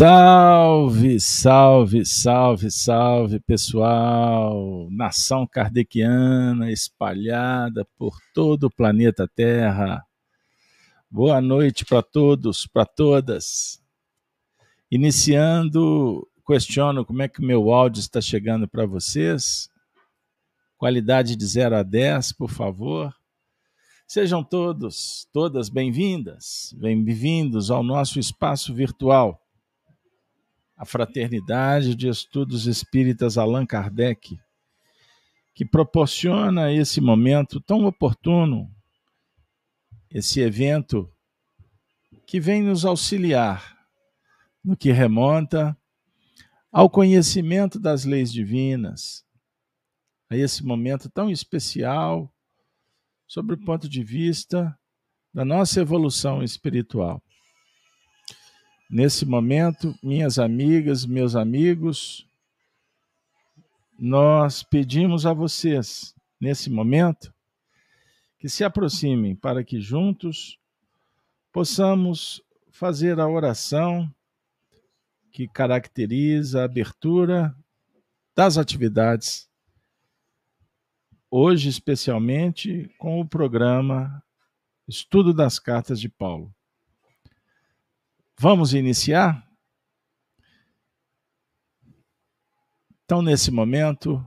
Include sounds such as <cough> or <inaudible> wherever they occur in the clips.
Salve, salve, salve, salve, pessoal! Nação kardeciana espalhada por todo o planeta Terra. Boa noite para todos, para todas. Iniciando, questiono como é que meu áudio está chegando para vocês. Qualidade de 0 a 10, por favor. Sejam todos, todas bem-vindas, bem-vindos ao nosso espaço virtual, a Fraternidade de Estudos Espíritas Allan Kardec, que proporciona esse momento tão oportuno, esse evento que vem nos auxiliar no que remonta ao conhecimento das leis divinas, a esse momento tão especial sobre o ponto de vista da nossa evolução espiritual. Nesse momento, minhas amigas, meus amigos, nós pedimos a vocês, nesse momento, que se aproximem para que juntos possamos fazer a oração que caracteriza a abertura das atividades hoje especialmente com o programa Estudo das Cartas de Paulo. Vamos iniciar? Então, nesse momento,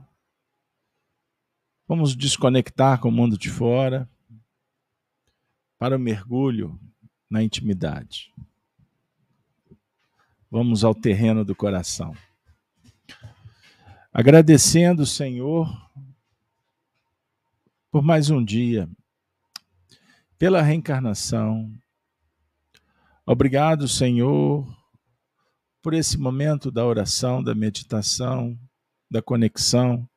vamos desconectar com o mundo de fora para o mergulho na intimidade. Vamos ao terreno do coração. Agradecendo, Senhor, por mais um dia, pela reencarnação. Obrigado, Senhor, por esse momento da oração, da meditação, da conexão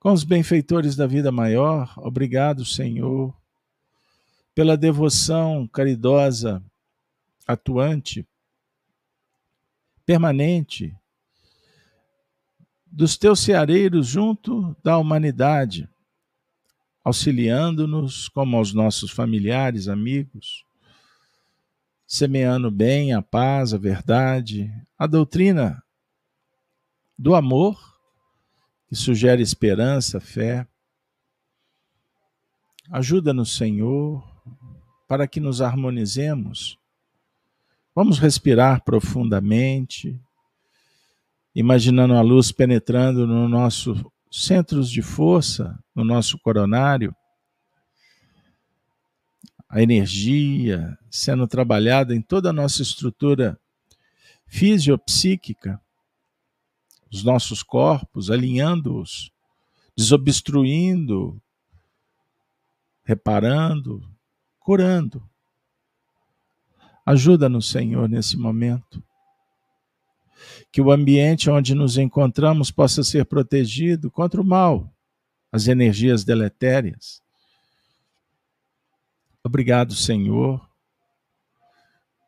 com os benfeitores da vida maior. Obrigado, Senhor, pela devoção caridosa, atuante, permanente dos teus ceareiros junto da humanidade auxiliando-nos, como aos nossos familiares, amigos, semeando bem a paz, a verdade, a doutrina do amor, que sugere esperança, fé. Ajuda-nos, Senhor, para que nos harmonizemos. Vamos respirar profundamente, imaginando a luz penetrando no nosso centros de força no nosso coronário, a energia sendo trabalhada em toda a nossa estrutura fisiopsíquica, os nossos corpos, alinhando-os, desobstruindo, reparando, curando. Ajuda-nos, Senhor, nesse momento que o ambiente onde nos encontramos possa ser protegido contra o mal, as energias deletérias. Obrigado, Senhor,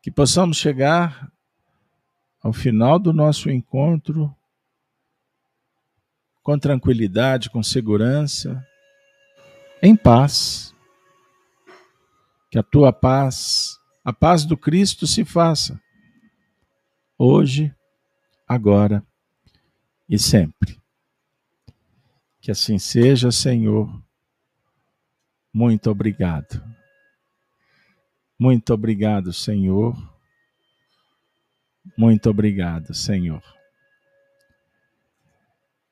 que possamos chegar ao final do nosso encontro com tranquilidade, com segurança, em paz. Que a tua paz, a paz do Cristo se faça hoje agora e sempre. Que assim seja, Senhor. Muito obrigado. Muito obrigado, Senhor. Muito obrigado, Senhor.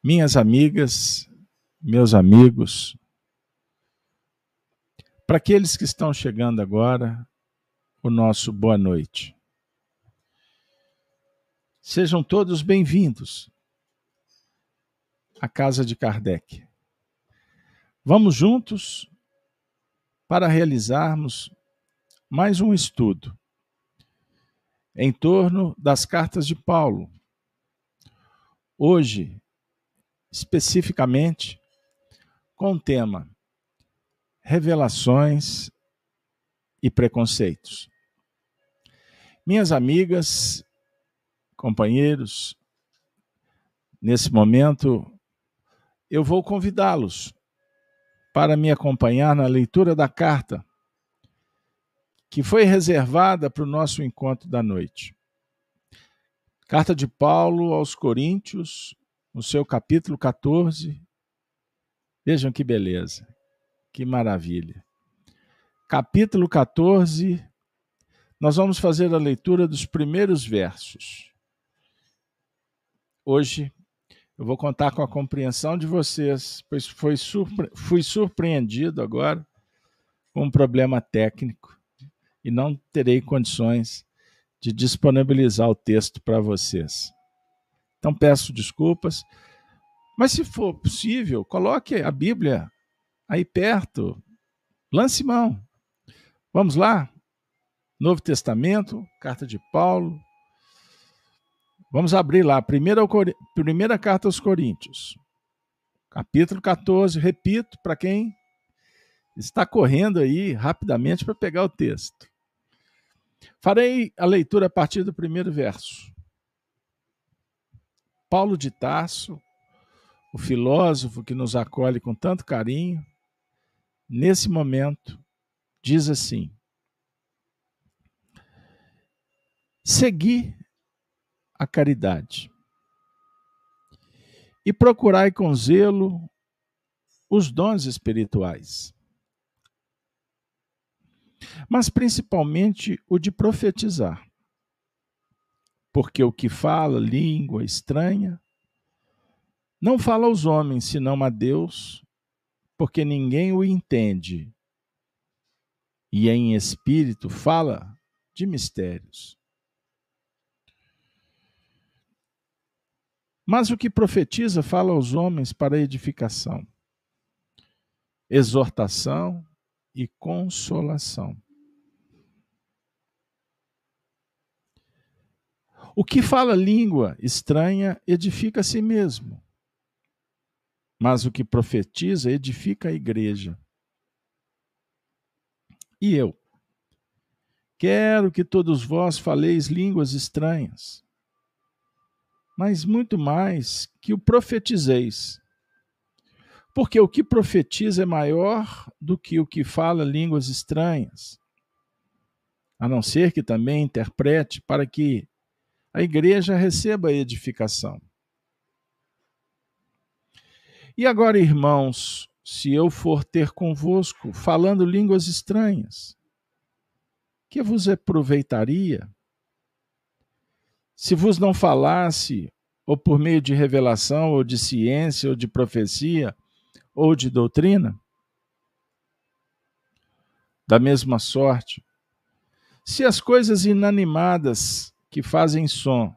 Minhas amigas, meus amigos, para aqueles que estão chegando agora, o nosso boa noite. Sejam todos bem-vindos à casa de Kardec. Vamos juntos para realizarmos mais um estudo em torno das cartas de Paulo. Hoje, especificamente, com o tema Revelações e Preconceitos. Minhas amigas companheiros, nesse momento, eu vou convidá-los para me acompanhar na leitura da carta que foi reservada para o nosso encontro da noite. Carta de Paulo aos Coríntios, no seu capítulo 14. Vejam que beleza, que maravilha. Capítulo 14, nós vamos fazer a leitura dos primeiros versos. Hoje eu vou contar com a compreensão de vocês, pois surpre... fui surpreendido agora com um problema técnico e não terei condições de disponibilizar o texto para vocês. Então peço desculpas, mas se for possível, coloque a Bíblia aí perto, lance mão. Vamos lá? Novo Testamento, carta de Paulo. Vamos abrir lá, primeira, primeira carta aos Coríntios, capítulo 14. Repito, para quem está correndo aí rapidamente para pegar o texto. Farei a leitura a partir do primeiro verso. Paulo de Tarso, o filósofo que nos acolhe com tanto carinho, nesse momento, diz assim: Segui a caridade e procurai com zelo os dons espirituais mas principalmente o de profetizar. Porque o que fala língua estranha não fala aos homens, senão a Deus, porque ninguém o entende. E em espírito fala de mistérios. Mas o que profetiza fala aos homens para edificação, exortação e consolação. O que fala língua estranha edifica a si mesmo, mas o que profetiza edifica a igreja. E eu? Quero que todos vós faleis línguas estranhas, mas muito mais que o profetizeis porque o que profetiza é maior do que o que fala línguas estranhas, a não ser que também interprete para que a igreja receba a edificação. E agora, irmãos, se eu for ter convosco falando línguas estranhas, que vos aproveitaria? Se vos não falasse, ou por meio de revelação, ou de ciência, ou de profecia, ou de doutrina? Da mesma sorte, se as coisas inanimadas que fazem som,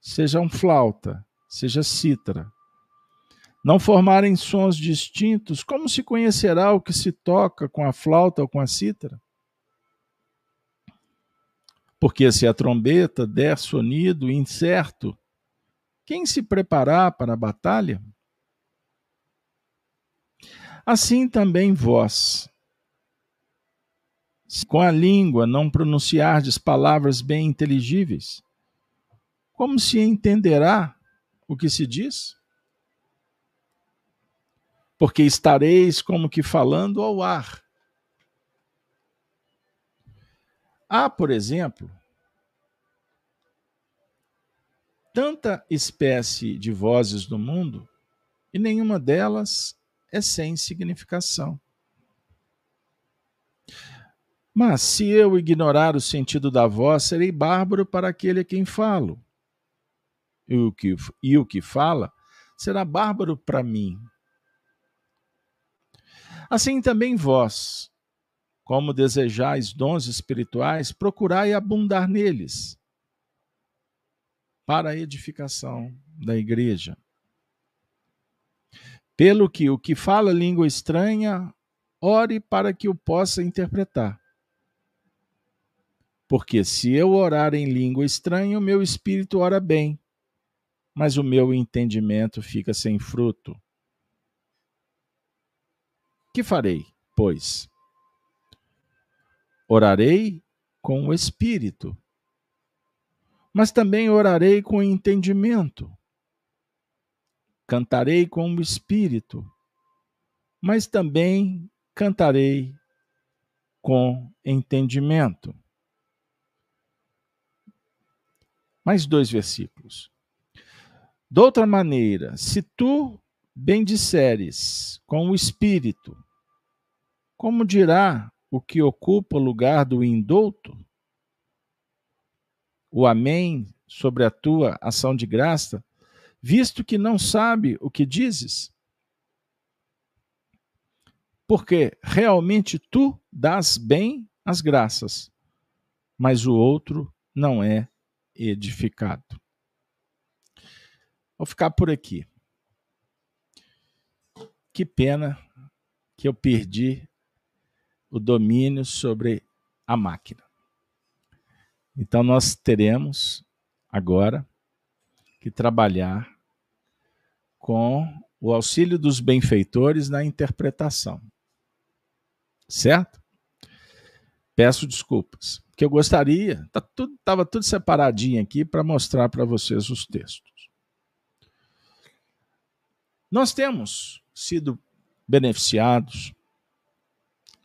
sejam flauta, seja cítara, não formarem sons distintos, como se conhecerá o que se toca com a flauta ou com a cítara? Porque se a trombeta der sonido incerto, quem se preparar para a batalha? Assim também vós, se com a língua não pronunciardes palavras bem inteligíveis, como se entenderá o que se diz? Porque estareis como que falando ao ar. Há, por exemplo, tanta espécie de vozes no mundo e nenhuma delas é sem significação. Mas se eu ignorar o sentido da voz, serei bárbaro para aquele a quem falo. E o que, e o que fala será bárbaro para mim. Assim também vós, como desejais dons espirituais, procurai abundar neles, para a edificação da igreja. Pelo que o que fala língua estranha, ore para que o possa interpretar. Porque se eu orar em língua estranha, o meu espírito ora bem, mas o meu entendimento fica sem fruto. Que farei, pois? Orarei com o espírito, mas também orarei com o entendimento cantarei com o espírito, mas também cantarei com entendimento. Mais dois versículos. De outra maneira, se tu bendisseres com o espírito, como dirá o que ocupa o lugar do indouto? O amém sobre a tua ação de graça, visto que não sabe o que dizes? Porque realmente tu dás bem as graças, mas o outro não é edificado. Vou ficar por aqui. Que pena que eu perdi o domínio sobre a máquina. Então, nós teremos agora que trabalhar com o auxílio dos benfeitores na interpretação. Certo? Peço desculpas, porque eu gostaria, tá tudo, estava tudo separadinho aqui para mostrar para vocês os textos. Nós temos sido beneficiados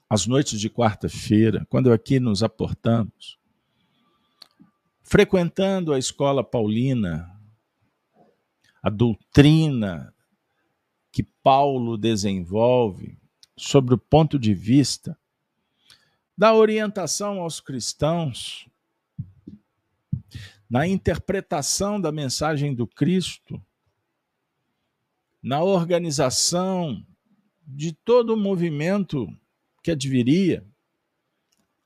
às noites de quarta-feira, quando aqui nos aportamos, frequentando a escola paulina, a doutrina que Paulo desenvolve sobre o ponto de vista da orientação aos cristãos, na interpretação da mensagem do Cristo, na organização de todo o movimento que adviria,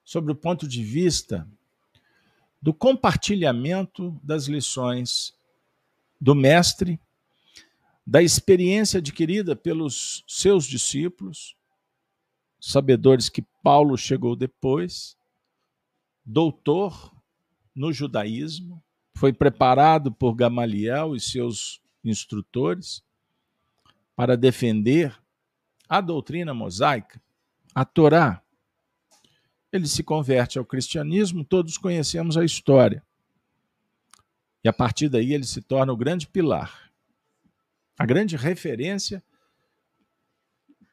sobre o ponto de vista do compartilhamento das lições do Mestre, da experiência adquirida pelos seus discípulos, sabedores que Paulo chegou depois, doutor no judaísmo, foi preparado por Gamaliel e seus instrutores para defender a doutrina mosaica a Torá. Ele se converte ao cristianismo, todos conhecemos a história. E a partir daí ele se torna o grande pilar, a grande referência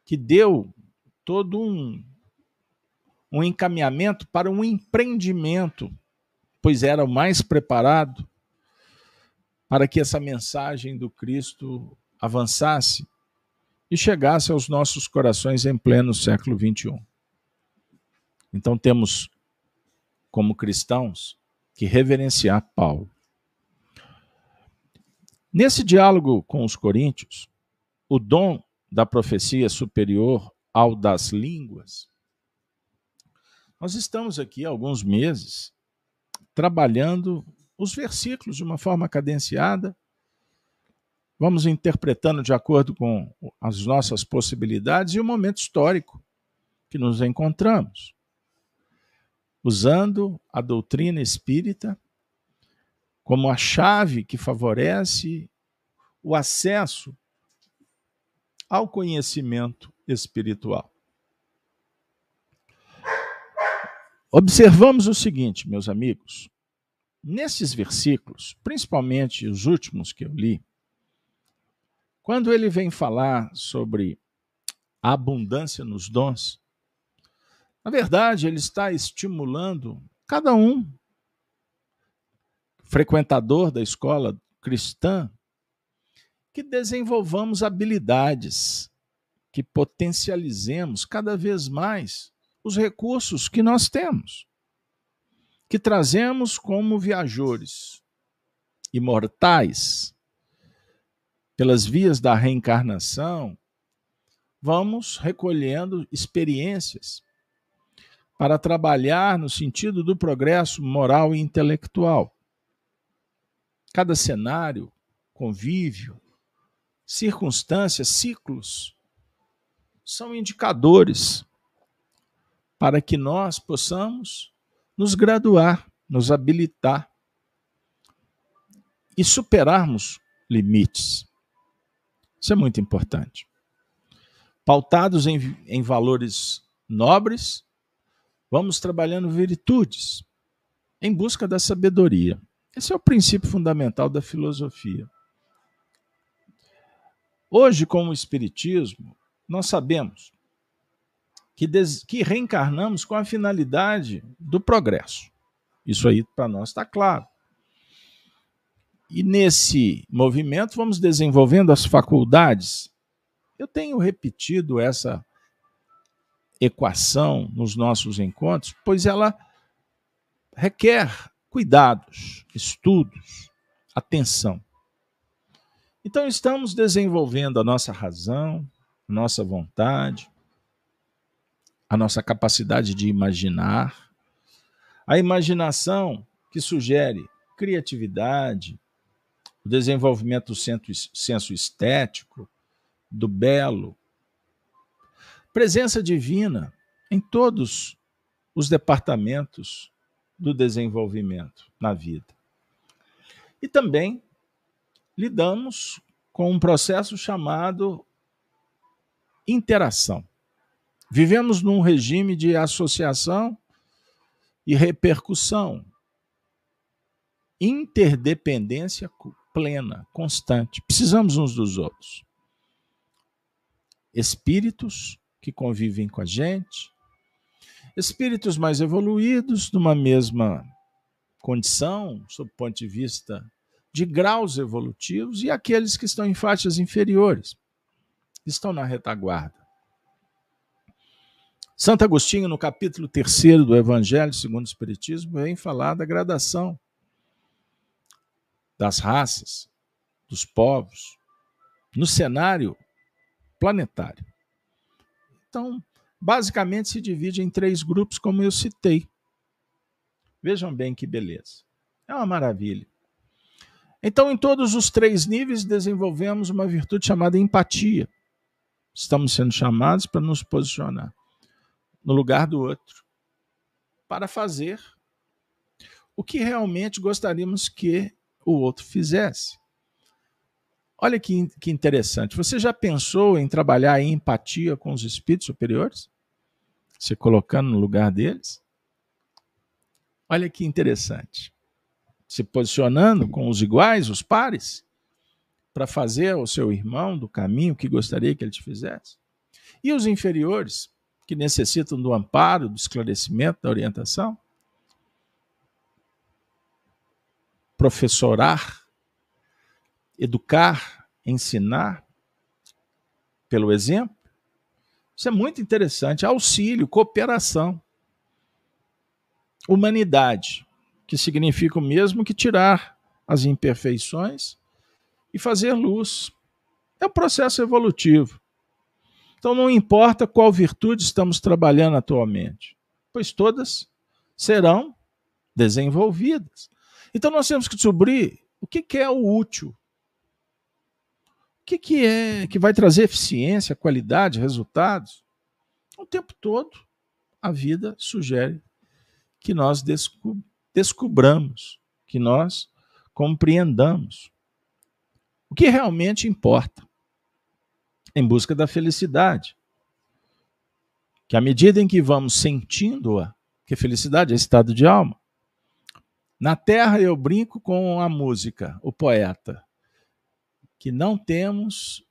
que deu todo um, um encaminhamento para um empreendimento, pois era o mais preparado para que essa mensagem do Cristo avançasse e chegasse aos nossos corações em pleno século XXI. Então temos, como cristãos, que reverenciar Paulo. Nesse diálogo com os coríntios, o dom da profecia superior ao das línguas, nós estamos aqui há alguns meses trabalhando os versículos de uma forma cadenciada Vamos interpretando de acordo com as nossas possibilidades e o momento histórico que nos encontramos. Usando a doutrina espírita como a chave que favorece o acesso ao conhecimento espiritual. Observamos o seguinte, meus amigos, nesses versículos, principalmente os últimos que eu li, quando ele vem falar sobre a abundância nos dons, na verdade, ele está estimulando cada um, frequentador da escola cristã, que desenvolvamos habilidades, que potencializemos cada vez mais os recursos que nós temos, que trazemos como viajores imortais pelas vias da reencarnação, vamos recolhendo experiências para trabalhar no sentido do progresso moral e intelectual. Cada cenário, convívio, circunstâncias, ciclos são indicadores para que nós possamos nos graduar, nos habilitar e superarmos limites. Isso é muito importante. Pautados em, em valores nobres, vamos trabalhando virtudes em busca da sabedoria. Esse é o princípio fundamental da filosofia. Hoje, com o Espiritismo, nós sabemos que, que reencarnamos com a finalidade do progresso. Isso aí para nós está claro. E nesse movimento vamos desenvolvendo as faculdades. Eu tenho repetido essa equação nos nossos encontros, pois ela requer cuidados, estudos, atenção. Então, estamos desenvolvendo a nossa razão, a nossa vontade, a nossa capacidade de imaginar, a imaginação que sugere criatividade, o desenvolvimento do senso estético, do belo, presença divina em todos os departamentos do desenvolvimento na vida. E também lidamos com um processo chamado interação. Vivemos num regime de associação e repercussão, interdependência plena, constante. Precisamos uns dos outros. Espíritos que convivem com a gente, espíritos mais evoluídos, numa mesma condição, sob o ponto de vista de graus evolutivos, e aqueles que estão em faixas inferiores, estão na retaguarda. Santo Agostinho, no capítulo 3 do Evangelho segundo o Espiritismo, vem falar da gradação das raças, dos povos, no cenário planetário. Então, basicamente se divide em três grupos, como eu citei. Vejam bem que beleza. É uma maravilha. Então, em todos os três níveis, desenvolvemos uma virtude chamada empatia. Estamos sendo chamados para nos posicionar no lugar do outro, para fazer o que realmente gostaríamos que o outro fizesse. Olha que, que interessante. Você já pensou em trabalhar em empatia com os espíritos superiores? Se colocando no lugar deles? Olha que interessante. Se posicionando com os iguais, os pares, para fazer ao seu irmão do caminho que gostaria que ele te fizesse. E os inferiores, que necessitam do amparo, do esclarecimento, da orientação? Professorar educar, ensinar pelo exemplo. Isso é muito interessante. Auxílio, cooperação. Humanidade, que significa o mesmo que tirar as imperfeições e fazer luz. É um processo evolutivo. Então não importa qual virtude estamos trabalhando atualmente, pois todas serão desenvolvidas. Então nós temos que descobrir o que é o útil que, que é que vai trazer eficiência, qualidade, resultados? O tempo todo a vida sugere que nós descu descubramos, que nós compreendamos o que realmente importa em busca da felicidade. Que à medida em que vamos sentindo-a, que felicidade é estado de alma. Na terra eu brinco com a música, o poeta que não temos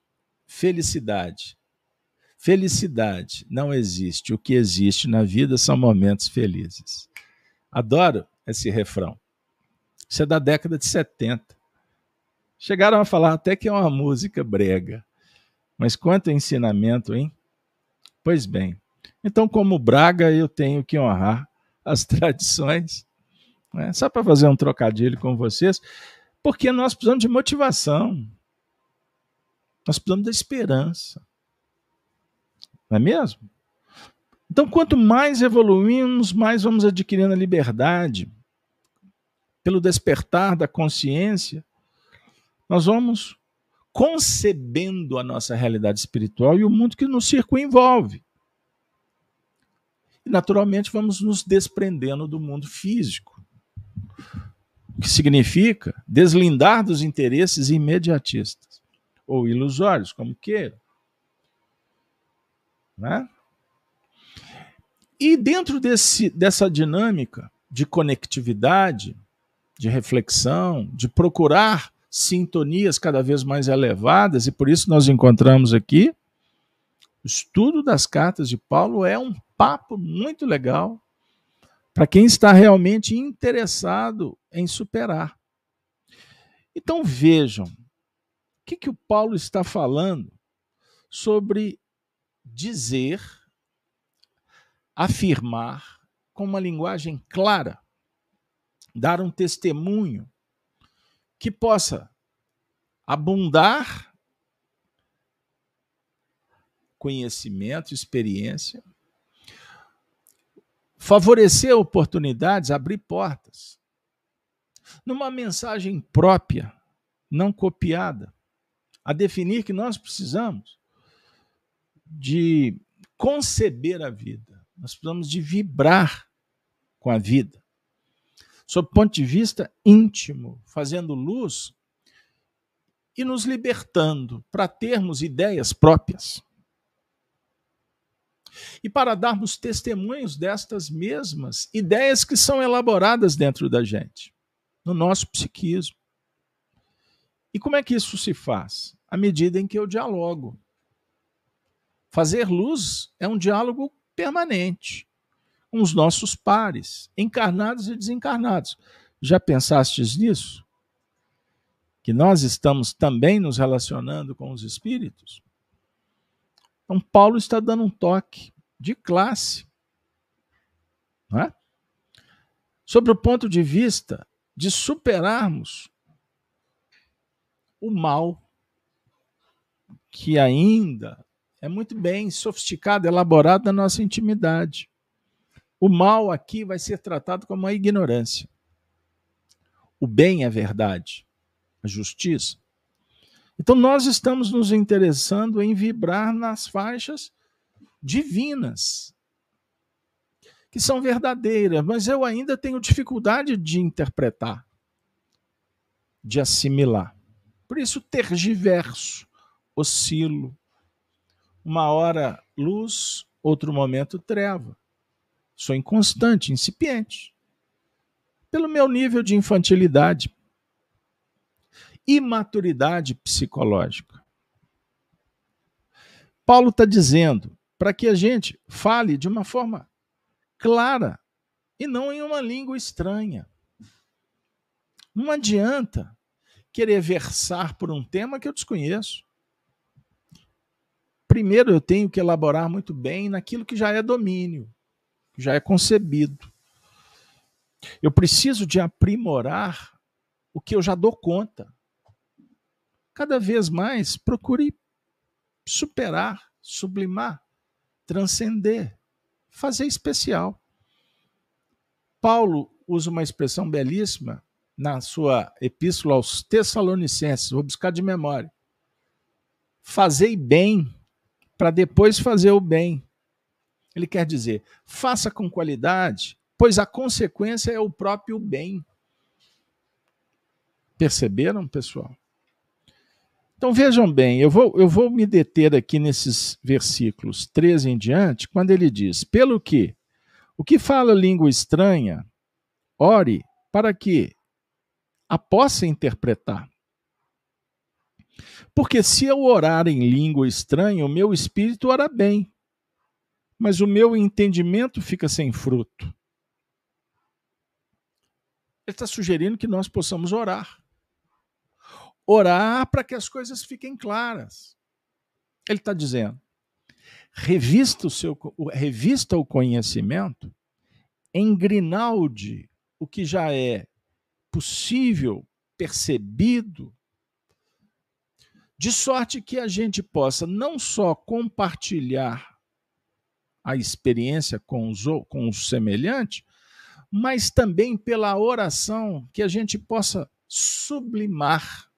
felicidade. Felicidade não existe. O que existe na vida são momentos felizes. Adoro esse refrão. Isso é da década de 70. Chegaram a falar até que é uma música brega. Mas quanto ensinamento, hein? Pois bem. Então, como Braga, eu tenho que honrar as <laughs> tradições. Né? Só para fazer um trocadilho com vocês, porque nós precisamos de motivação. Nós precisamos da esperança. Não é mesmo? Então, quanto mais evoluímos, mais vamos adquirindo a liberdade. Pelo despertar da consciência, nós vamos concebendo a nossa realidade espiritual e o mundo que nos circunvolve. E, naturalmente, vamos nos desprendendo do mundo físico, o que significa deslindar dos interesses imediatistas ou ilusórios, como queiram. Né? E dentro desse, dessa dinâmica de conectividade, de reflexão, de procurar sintonias cada vez mais elevadas, e por isso nós encontramos aqui, o estudo das cartas de Paulo é um papo muito legal para quem está realmente interessado em superar. Então vejam, que, que o Paulo está falando sobre dizer, afirmar com uma linguagem clara, dar um testemunho que possa abundar conhecimento, experiência, favorecer oportunidades, abrir portas. Numa mensagem própria, não copiada, a definir que nós precisamos de conceber a vida, nós precisamos de vibrar com a vida. Sob o ponto de vista íntimo, fazendo luz e nos libertando para termos ideias próprias e para darmos testemunhos destas mesmas ideias que são elaboradas dentro da gente, no nosso psiquismo. E como é que isso se faz? À medida em que eu dialogo. Fazer luz é um diálogo permanente com os nossos pares, encarnados e desencarnados. Já pensastes nisso? Que nós estamos também nos relacionando com os espíritos? Então, Paulo está dando um toque de classe. Não é? Sobre o ponto de vista de superarmos o mal que ainda é muito bem sofisticado, elaborado na nossa intimidade. O mal aqui vai ser tratado como a ignorância. O bem é verdade, a justiça. Então, nós estamos nos interessando em vibrar nas faixas divinas, que são verdadeiras, mas eu ainda tenho dificuldade de interpretar, de assimilar. Por isso, tergiverso, oscilo. Uma hora luz, outro momento treva. Sou inconstante, incipiente. Pelo meu nível de infantilidade, imaturidade psicológica. Paulo está dizendo para que a gente fale de uma forma clara e não em uma língua estranha. Não adianta querer versar por um tema que eu desconheço. Primeiro eu tenho que elaborar muito bem naquilo que já é domínio, que já é concebido. Eu preciso de aprimorar o que eu já dou conta cada vez mais procure superar, sublimar, transcender, fazer especial. Paulo usa uma expressão belíssima na sua epístola aos Tessalonicenses, vou buscar de memória. Fazei bem para depois fazer o bem. Ele quer dizer, faça com qualidade, pois a consequência é o próprio bem. Perceberam, pessoal? Então vejam bem, eu vou, eu vou me deter aqui nesses versículos 13 em diante, quando ele diz: Pelo que o que fala língua estranha, ore para que a possa interpretar. Porque se eu orar em língua estranha, o meu espírito ora bem, mas o meu entendimento fica sem fruto. Ele está sugerindo que nós possamos orar orar para que as coisas fiquem claras. Ele está dizendo: revista o, seu, revista o conhecimento, engrinalde o que já é possível, percebido, de sorte que a gente possa não só compartilhar a experiência com os, com os semelhantes, mas também pela oração que a gente possa sublimar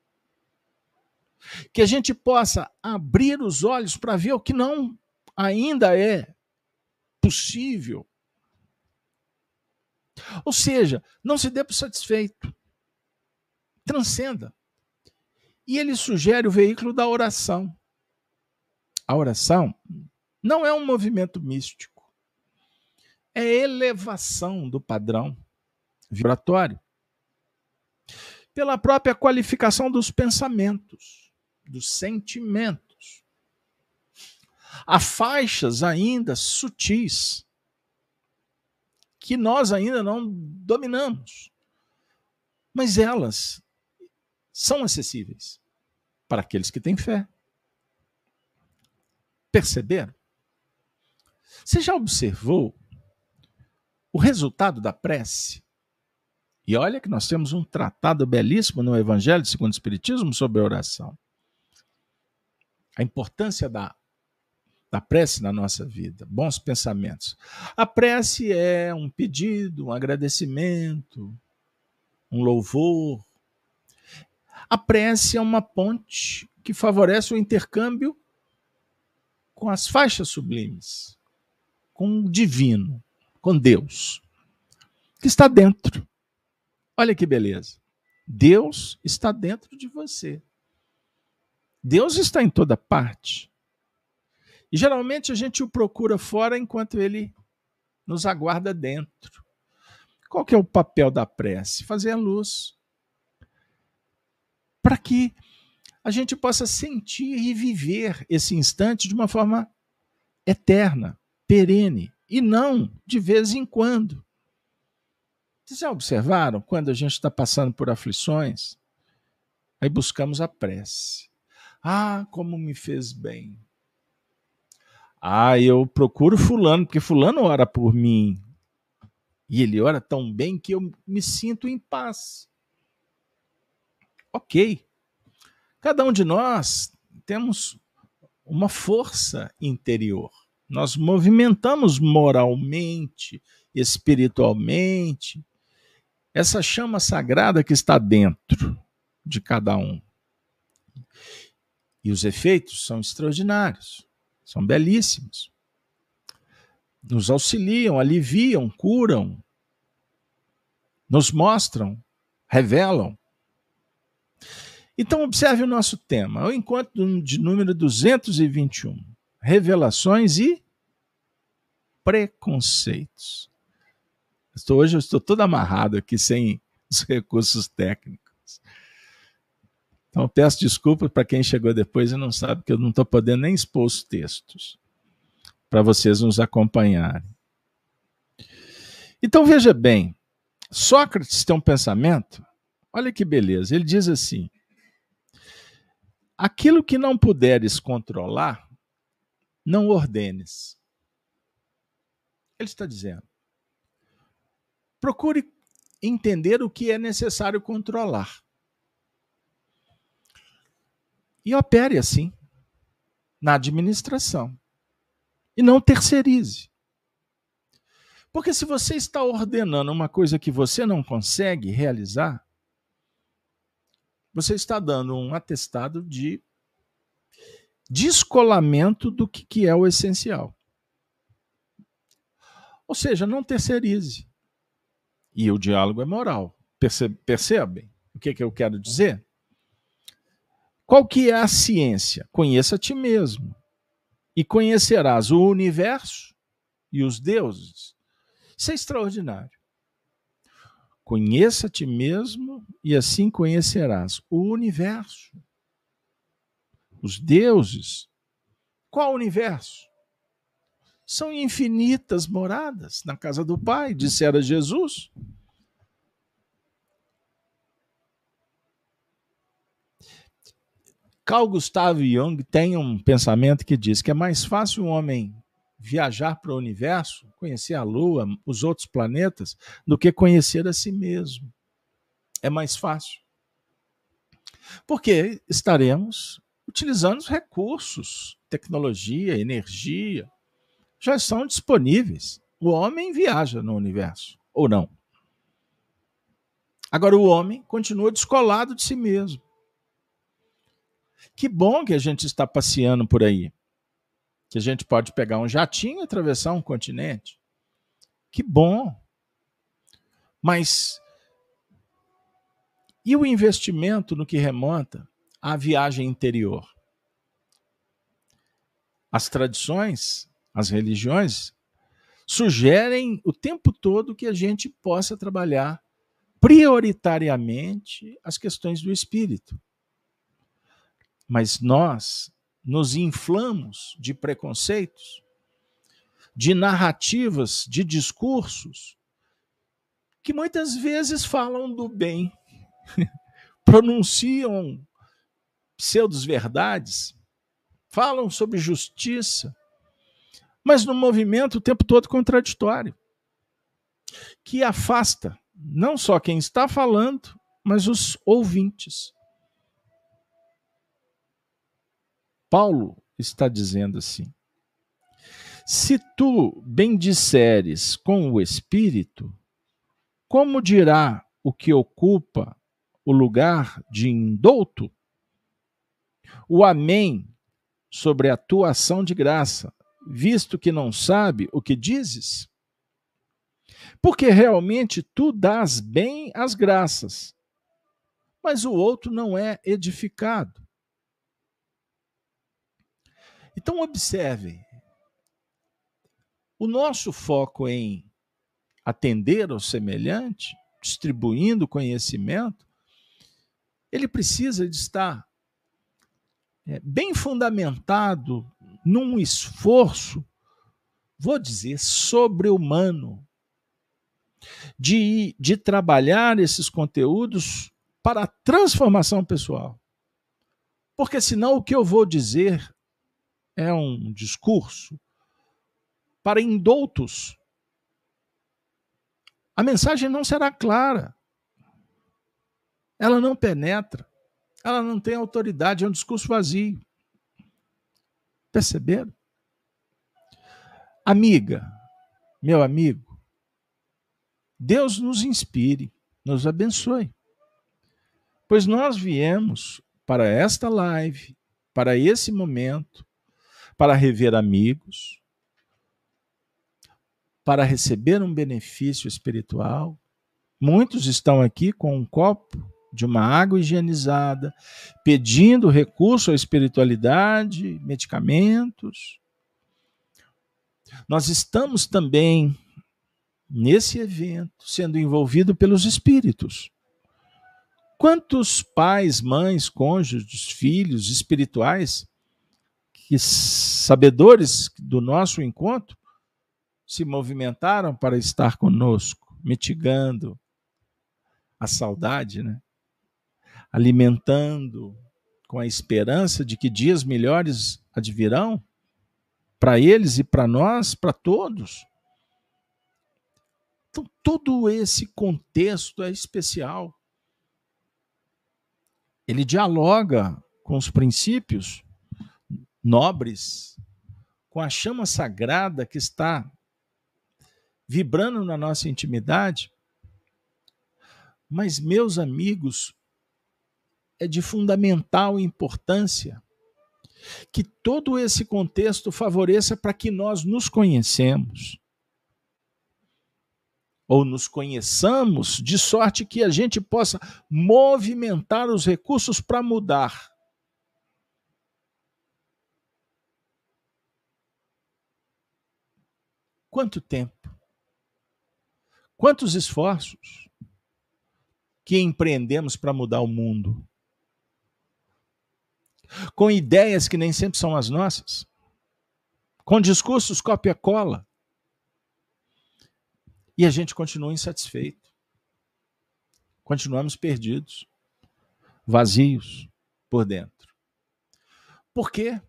que a gente possa abrir os olhos para ver o que não ainda é possível. Ou seja, não se dê por satisfeito. Transcenda. E ele sugere o veículo da oração. A oração não é um movimento místico. É elevação do padrão vibratório. Pela própria qualificação dos pensamentos dos sentimentos. Há faixas ainda sutis que nós ainda não dominamos, mas elas são acessíveis para aqueles que têm fé. Perceberam? Você já observou o resultado da prece? E olha que nós temos um tratado belíssimo no Evangelho segundo o Espiritismo sobre a oração. A importância da, da prece na nossa vida, bons pensamentos. A prece é um pedido, um agradecimento, um louvor. A prece é uma ponte que favorece o intercâmbio com as faixas sublimes, com o divino, com Deus, que está dentro. Olha que beleza. Deus está dentro de você. Deus está em toda parte. E geralmente a gente o procura fora enquanto ele nos aguarda dentro. Qual que é o papel da prece? Fazer a luz. Para que a gente possa sentir e viver esse instante de uma forma eterna, perene, e não de vez em quando. Vocês já observaram quando a gente está passando por aflições? Aí buscamos a prece. Ah, como me fez bem. Ah, eu procuro Fulano, porque Fulano ora por mim. E ele ora tão bem que eu me sinto em paz. Ok. Cada um de nós temos uma força interior. Nós movimentamos moralmente, espiritualmente, essa chama sagrada que está dentro de cada um. E os efeitos são extraordinários, são belíssimos. Nos auxiliam, aliviam, curam, nos mostram, revelam então, observe o nosso tema, o encontro de número 221. Revelações e preconceitos. Estou, hoje eu estou todo amarrado aqui sem os recursos técnicos. Então, peço desculpas para quem chegou depois e não sabe que eu não estou podendo nem expor os textos para vocês nos acompanharem. Então, veja bem, Sócrates tem um pensamento, olha que beleza, ele diz assim: Aquilo que não puderes controlar, não ordenes. Ele está dizendo. Procure entender o que é necessário controlar. E opere assim, na administração. E não terceirize. Porque se você está ordenando uma coisa que você não consegue realizar, você está dando um atestado de descolamento do que, é o essencial. Ou seja, não terceirize. E o diálogo é moral. Percebe, percebem o que, que eu quero dizer? Qual que é a ciência? Conheça a ti mesmo. E conhecerás o universo e os deuses. Isso é extraordinário. Conheça a ti mesmo e assim conhecerás o universo, os deuses. Qual universo? São infinitas moradas na casa do Pai, dissera Jesus. Carl Gustav Jung tem um pensamento que diz que é mais fácil um homem viajar para o universo, conhecer a Lua, os outros planetas, do que conhecer a si mesmo. É mais fácil. Porque estaremos utilizando os recursos, tecnologia, energia, já estão disponíveis. O homem viaja no universo, ou não. Agora, o homem continua descolado de si mesmo. Que bom que a gente está passeando por aí que a gente pode pegar um jatinho e atravessar um continente. Que bom! Mas e o investimento no que remonta à viagem interior? As tradições, as religiões, sugerem o tempo todo que a gente possa trabalhar prioritariamente as questões do espírito. Mas nós nos inflamos de preconceitos, de narrativas, de discursos que muitas vezes falam do bem, <laughs> pronunciam pseudos-verdades, falam sobre justiça, mas no movimento o tempo todo contraditório, que afasta não só quem está falando, mas os ouvintes. Paulo está dizendo assim: Se tu bendisseres com o Espírito, como dirá o que ocupa o lugar de indouto? O Amém sobre a tua ação de graça, visto que não sabe o que dizes? Porque realmente tu dás bem as graças, mas o outro não é edificado. Então, observe: o nosso foco em atender ao semelhante, distribuindo conhecimento, ele precisa de estar é, bem fundamentado num esforço, vou dizer, sobre-humano, de, de trabalhar esses conteúdos para a transformação pessoal. Porque senão o que eu vou dizer é um discurso para indoutos. A mensagem não será clara. Ela não penetra. Ela não tem autoridade, é um discurso vazio. Perceberam? Amiga, meu amigo, Deus nos inspire, nos abençoe. Pois nós viemos para esta live, para esse momento, para rever amigos, para receber um benefício espiritual. Muitos estão aqui com um copo de uma água higienizada, pedindo recurso à espiritualidade, medicamentos. Nós estamos também nesse evento sendo envolvido pelos espíritos. Quantos pais, mães, cônjuges, filhos espirituais que sabedores do nosso encontro se movimentaram para estar conosco, mitigando a saudade, né? alimentando com a esperança de que dias melhores advirão para eles e para nós, para todos. Então, todo esse contexto é especial. Ele dialoga com os princípios nobres, com a chama sagrada que está vibrando na nossa intimidade. Mas, meus amigos, é de fundamental importância que todo esse contexto favoreça para que nós nos conhecemos. Ou nos conheçamos de sorte que a gente possa movimentar os recursos para mudar Quanto tempo? Quantos esforços que empreendemos para mudar o mundo? Com ideias que nem sempre são as nossas, com discursos cópia-cola. E a gente continua insatisfeito. Continuamos perdidos, vazios por dentro. Por quê?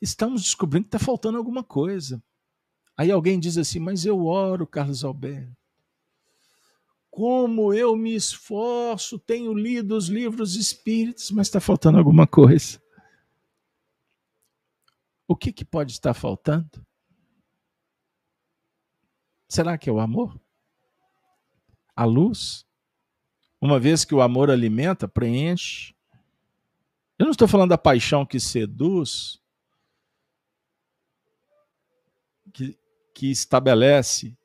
Estamos descobrindo que está faltando alguma coisa. Aí alguém diz assim: Mas eu oro, Carlos Alberto. Como eu me esforço, tenho lido os livros espíritos, mas está faltando alguma coisa. O que, que pode estar faltando? Será que é o amor? A luz? Uma vez que o amor alimenta, preenche. Eu não estou falando da paixão que seduz, que, que estabelece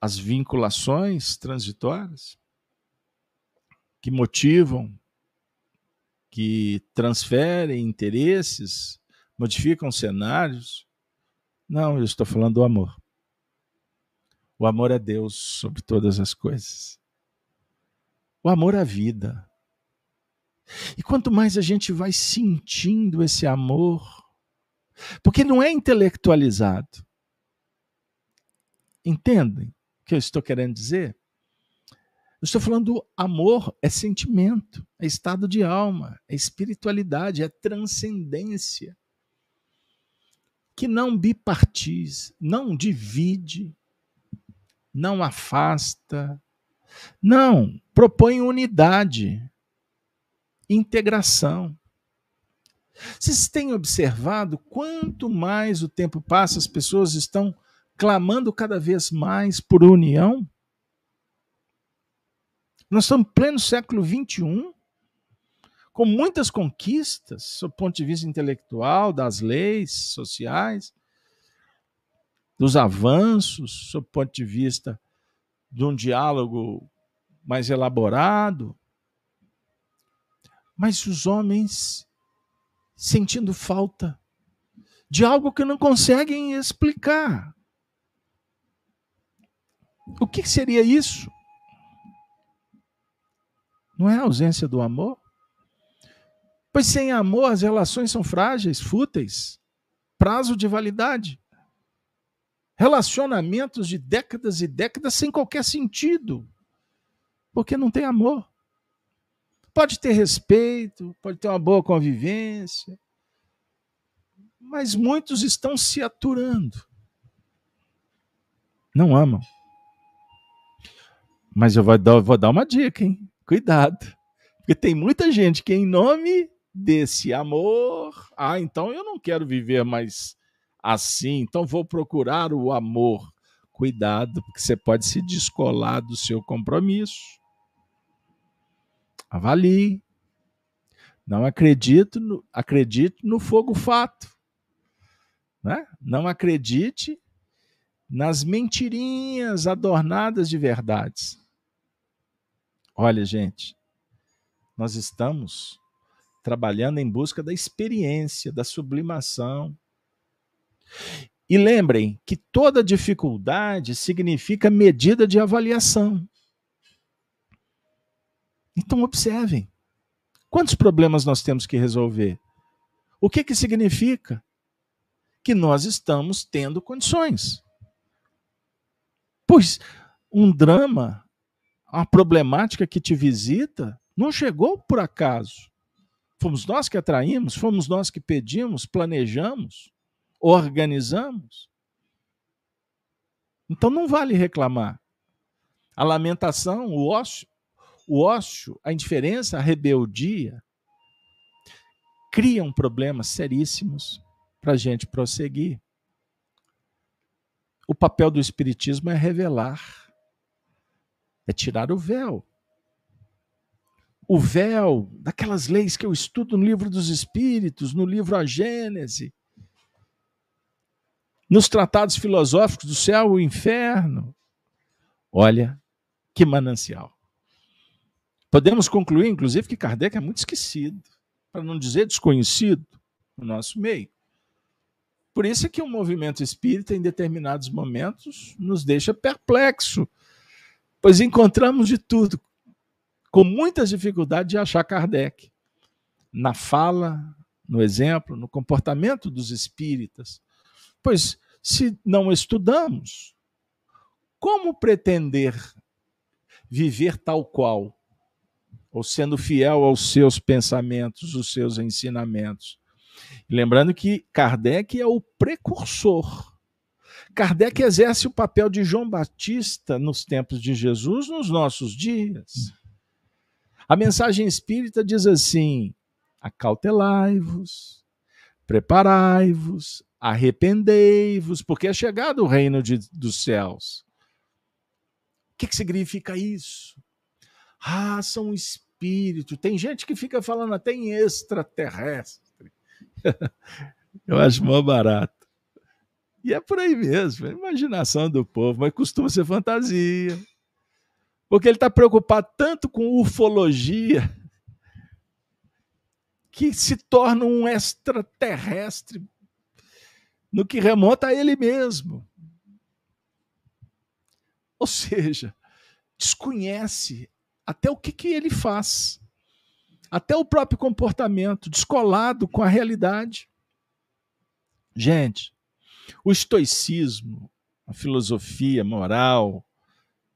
as vinculações transitórias que motivam, que transferem interesses, modificam cenários. Não, eu estou falando do amor. O amor é Deus sobre todas as coisas. O amor é vida. E quanto mais a gente vai sentindo esse amor, porque não é Eu estou falando do amor, é sentimento, é estado de alma, é espiritualidade, é transcendência. Que não bipartiz, não divide, não afasta, não, propõe unidade, integração. Vocês têm observado quanto mais o tempo passa, as pessoas estão clamando cada vez mais por união? Nós estamos em pleno século XXI, com muitas conquistas, do ponto de vista intelectual, das leis sociais, dos avanços, do ponto de vista de um diálogo mais elaborado. Mas os homens sentindo falta de algo que não conseguem explicar. O que seria isso? Não é a ausência do amor? Pois sem amor as relações são frágeis, fúteis, prazo de validade. Relacionamentos de décadas e décadas sem qualquer sentido, porque não tem amor. Pode ter respeito, pode ter uma boa convivência, mas muitos estão se aturando. Não amam. Mas eu vou dar, vou dar uma dica, hein? Cuidado. Porque tem muita gente que, em nome desse amor, ah, então eu não quero viver mais assim, então vou procurar o amor. Cuidado, porque você pode se descolar do seu compromisso. Avalie. Não acredito no, acredite no fogo fato. Né? Não acredite nas mentirinhas adornadas de verdades. Olha, gente, nós estamos trabalhando em busca da experiência, da sublimação. E lembrem que toda dificuldade significa medida de avaliação. Então, observem. Quantos problemas nós temos que resolver? O que, que significa? Que nós estamos tendo condições. Pois um drama a problemática que te visita não chegou por acaso. Fomos nós que atraímos, fomos nós que pedimos, planejamos, organizamos. Então não vale reclamar. A lamentação, o ócio, o ócio, a indiferença, a rebeldia criam problemas seríssimos para a gente prosseguir. O papel do Espiritismo é revelar é tirar o véu. O véu daquelas leis que eu estudo no livro dos Espíritos, no livro A Gênese, nos tratados filosóficos do céu e o inferno. Olha que manancial. Podemos concluir, inclusive, que Kardec é muito esquecido, para não dizer desconhecido, no nosso meio. Por isso é que o movimento espírita, em determinados momentos, nos deixa perplexo pois encontramos de tudo, com muitas dificuldades de achar Kardec. Na fala, no exemplo, no comportamento dos espíritas. Pois, se não estudamos, como pretender viver tal qual? Ou sendo fiel aos seus pensamentos, os seus ensinamentos? Lembrando que Kardec é o precursor Kardec exerce o papel de João Batista nos tempos de Jesus, nos nossos dias. A mensagem espírita diz assim: acautelai-vos, preparai-vos, arrependei-vos, porque é chegado o reino de, dos céus. O que, que significa isso? Ah, são espírito. Tem gente que fica falando até em extraterrestre. <laughs> Eu acho mó barato. E é por aí mesmo, é imaginação do povo, mas costuma ser fantasia. Porque ele está preocupado tanto com ufologia que se torna um extraterrestre no que remonta a ele mesmo. Ou seja, desconhece até o que, que ele faz, até o próprio comportamento, descolado com a realidade. Gente, o estoicismo, a filosofia moral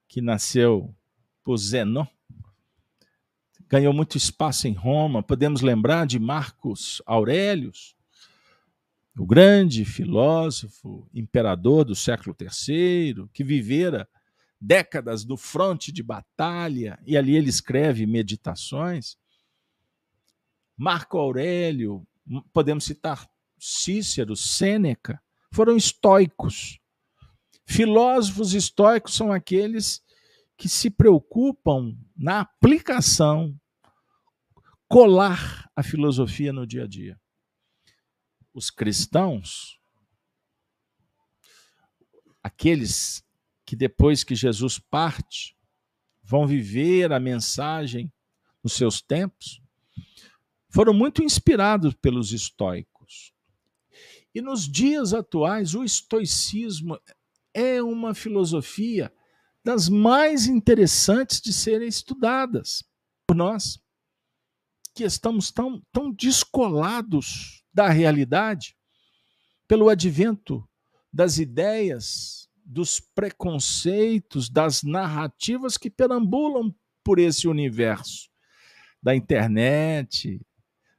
que nasceu por Zenon, ganhou muito espaço em Roma. Podemos lembrar de Marcos Aurelius, o grande filósofo, imperador do século III, que vivera décadas no fronte de batalha, e ali ele escreve meditações. Marco Aurélio, podemos citar Cícero, Sêneca, foram estoicos. Filósofos estoicos são aqueles que se preocupam na aplicação, colar a filosofia no dia a dia. Os cristãos, aqueles que depois que Jesus parte, vão viver a mensagem nos seus tempos, foram muito inspirados pelos estoicos. E nos dias atuais, o estoicismo é uma filosofia das mais interessantes de serem estudadas por nós, que estamos tão, tão descolados da realidade pelo advento das ideias, dos preconceitos, das narrativas que perambulam por esse universo da internet,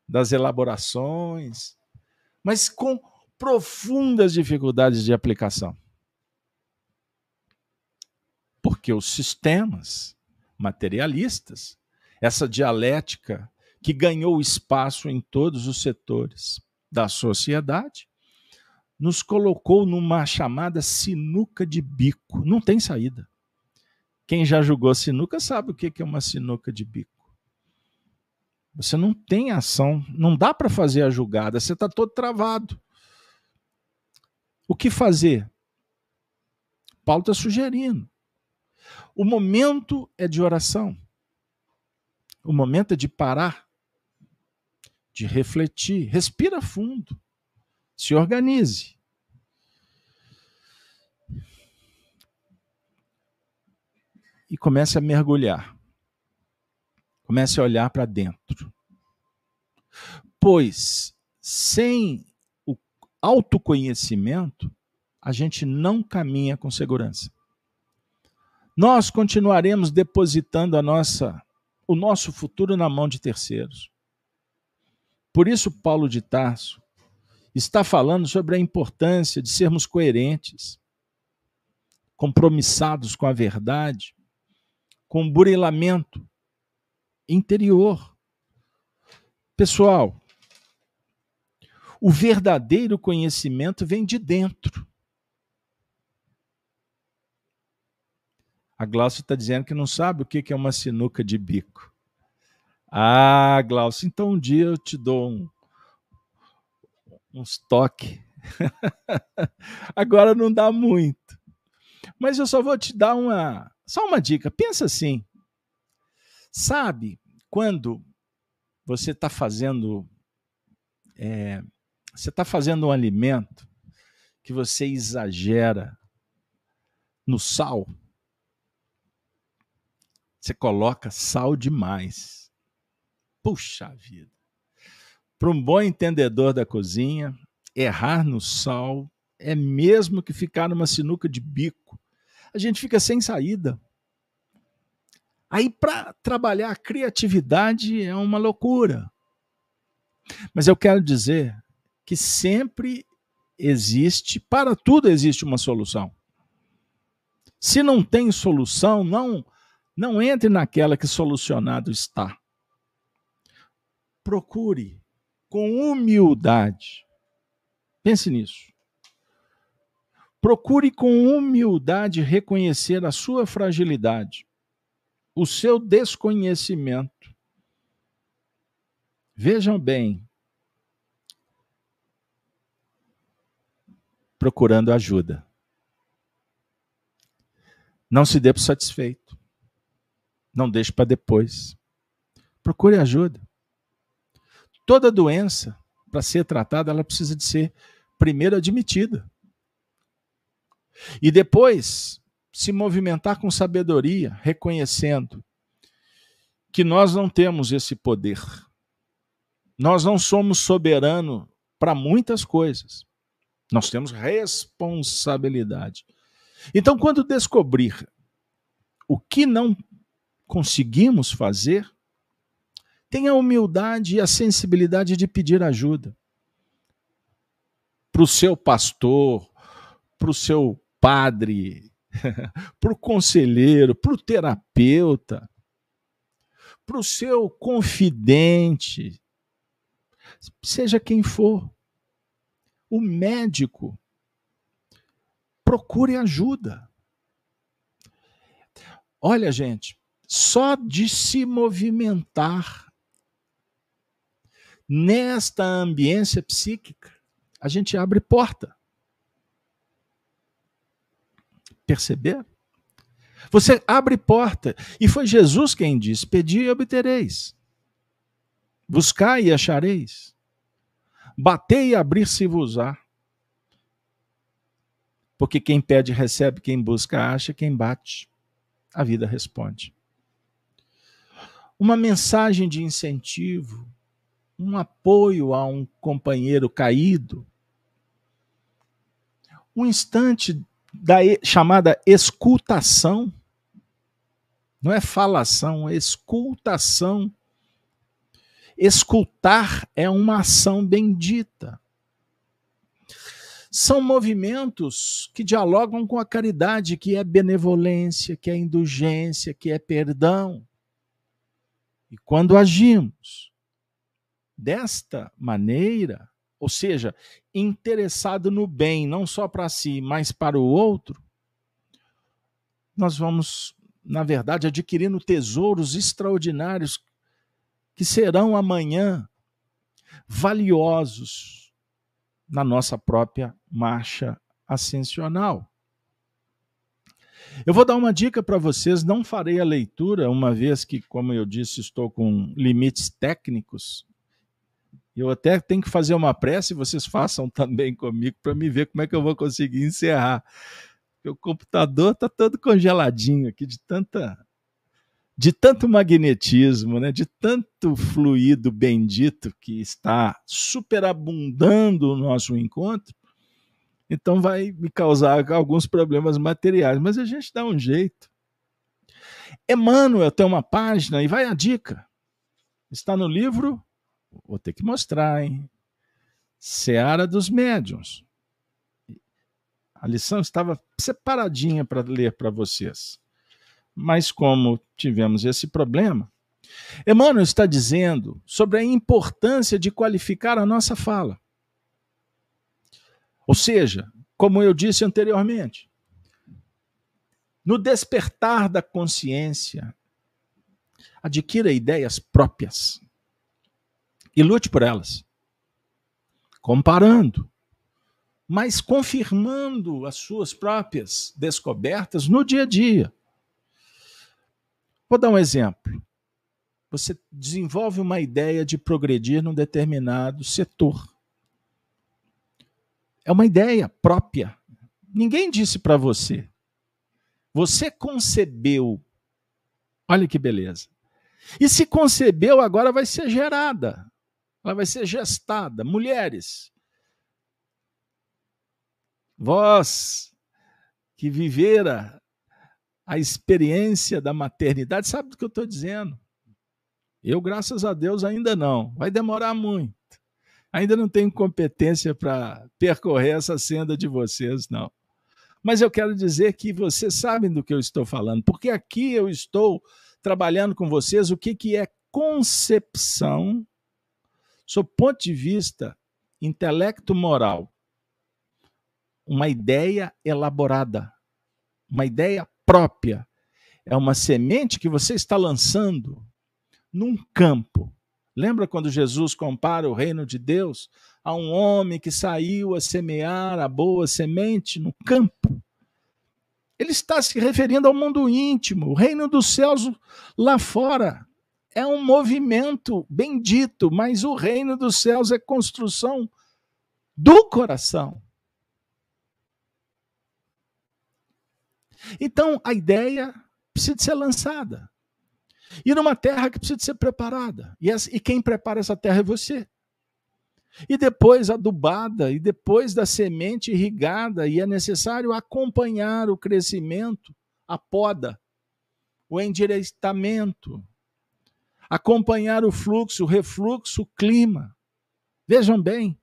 das elaborações, mas com profundas dificuldades de aplicação. Porque os sistemas materialistas, essa dialética que ganhou espaço em todos os setores da sociedade, nos colocou numa chamada sinuca de bico. Não tem saída. Quem já jogou sinuca sabe o que é uma sinuca de bico. Você não tem ação, não dá para fazer a julgada, você está todo travado. O que fazer? Paulo está sugerindo. O momento é de oração. O momento é de parar, de refletir. Respira fundo. Se organize. E comece a mergulhar. Comece a olhar para dentro. Pois, sem autoconhecimento, a gente não caminha com segurança nós continuaremos depositando a nossa, o nosso futuro na mão de terceiros. Por isso, Paulo de Tarso está falando sobre a importância de sermos coerentes, compromissados com a verdade, com o burilamento interior. Pessoal, o verdadeiro conhecimento vem de dentro. A Glaucia está dizendo que não sabe o que é uma sinuca de bico. Ah, Glaucia, então um dia eu te dou um, uns toques. <laughs> Agora não dá muito. Mas eu só vou te dar uma, só uma dica. Pensa assim. Sabe quando você está fazendo, é, você está fazendo um alimento que você exagera no sal? Você coloca sal demais. Puxa vida. Para um bom entendedor da cozinha, errar no sal é mesmo que ficar numa sinuca de bico. A gente fica sem saída. Aí, para trabalhar a criatividade é uma loucura. Mas eu quero dizer que sempre existe, para tudo existe uma solução. Se não tem solução, não não entre naquela que solucionado está. Procure com humildade. Pense nisso. Procure com humildade reconhecer a sua fragilidade, o seu desconhecimento. Vejam bem, procurando ajuda. Não se dê por satisfeito. Não deixe para depois. Procure ajuda. Toda doença, para ser tratada, ela precisa de ser primeiro admitida. E depois se movimentar com sabedoria, reconhecendo que nós não temos esse poder. Nós não somos soberanos para muitas coisas. Nós temos responsabilidade. Então, quando descobrir o que não conseguimos fazer, tenha a humildade e a sensibilidade de pedir ajuda para o seu pastor, para o seu padre, <laughs> para o conselheiro, para o terapeuta, para o seu confidente, seja quem for. O médico, procure ajuda. Olha, gente, só de se movimentar nesta ambiência psíquica, a gente abre porta. Perceber? Você abre porta. E foi Jesus quem disse: Pedi e obtereis. Buscai e achareis. Batei e abrir-se-vos-á. Porque quem pede recebe, quem busca acha, quem bate, a vida responde. Uma mensagem de incentivo, um apoio a um companheiro caído, um instante da chamada escutação, não é falação, é escutação. Escutar é uma ação bendita. São movimentos que dialogam com a caridade, que é benevolência, que é indulgência, que é perdão. E quando agimos desta maneira, ou seja, interessado no bem, não só para si, mas para o outro, nós vamos, na verdade, adquirindo tesouros extraordinários que serão amanhã valiosos na nossa própria marcha ascensional. Eu vou dar uma dica para vocês, não farei a leitura, uma vez que, como eu disse, estou com limites técnicos eu até tenho que fazer uma prece, vocês façam também comigo para me ver como é que eu vou conseguir encerrar. o computador está todo congeladinho aqui de tanta de tanto magnetismo, né, de tanto fluido bendito que está superabundando o nosso encontro, então vai me causar alguns problemas materiais, mas a gente dá um jeito. Emmanuel tem uma página e vai a dica. Está no livro Vou ter que mostrar, hein? Seara dos Médiuns. A lição estava separadinha para ler para vocês. Mas como tivemos esse problema, Emmanuel está dizendo sobre a importância de qualificar a nossa fala. Ou seja, como eu disse anteriormente, no despertar da consciência, adquira ideias próprias e lute por elas. Comparando, mas confirmando as suas próprias descobertas no dia a dia. Vou dar um exemplo. Você desenvolve uma ideia de progredir num determinado setor. É uma ideia própria. Ninguém disse para você. Você concebeu. Olha que beleza. E se concebeu, agora vai ser gerada ela vai ser gestada. Mulheres, vós que vivera a experiência da maternidade, sabe do que eu estou dizendo? Eu, graças a Deus, ainda não. Vai demorar muito. Ainda não tenho competência para percorrer essa senda de vocês, não. Mas eu quero dizer que vocês sabem do que eu estou falando, porque aqui eu estou trabalhando com vocês o que, que é concepção Sob ponto de vista intelecto-moral, uma ideia elaborada, uma ideia própria, é uma semente que você está lançando num campo. Lembra quando Jesus compara o reino de Deus a um homem que saiu a semear a boa semente no campo? Ele está se referindo ao mundo íntimo, o reino dos céus lá fora é um movimento bendito, mas o reino dos céus é construção do coração. Então, a ideia precisa ser lançada. E numa terra que precisa ser preparada. E, e quem prepara essa terra é você. E depois adubada, e depois da semente irrigada, e é necessário acompanhar o crescimento, a poda, o endireitamento, acompanhar o fluxo, o refluxo, o clima. Vejam bem.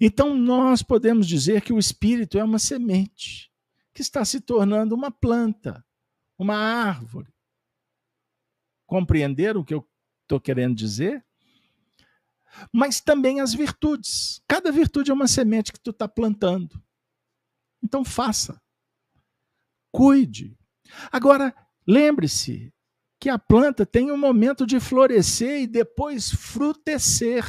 Então, nós podemos dizer que o espírito é uma semente que está se tornando uma planta, uma árvore. Compreenderam o que eu estou querendo dizer? Mas também as virtudes. Cada virtude é uma semente que tu está plantando. Então faça. Cuide. Agora, lembre-se que a planta tem um momento de florescer e depois frutecer.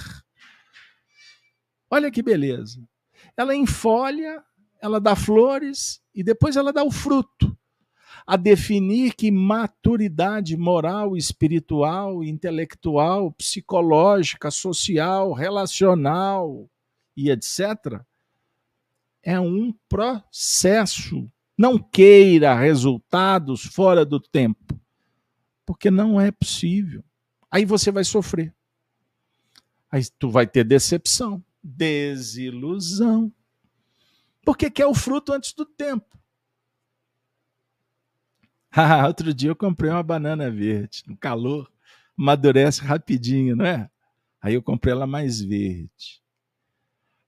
Olha que beleza. Ela enfolha, ela dá flores e depois ela dá o fruto. A definir que maturidade moral, espiritual, intelectual, psicológica, social, relacional e etc. é um processo. Não queira resultados fora do tempo porque não é possível. Aí você vai sofrer. Aí tu vai ter decepção, desilusão. Porque quer o fruto antes do tempo. <laughs> Ah, outro dia eu comprei uma banana verde, no calor, amadurece rapidinho, não é? Aí eu comprei ela mais verde.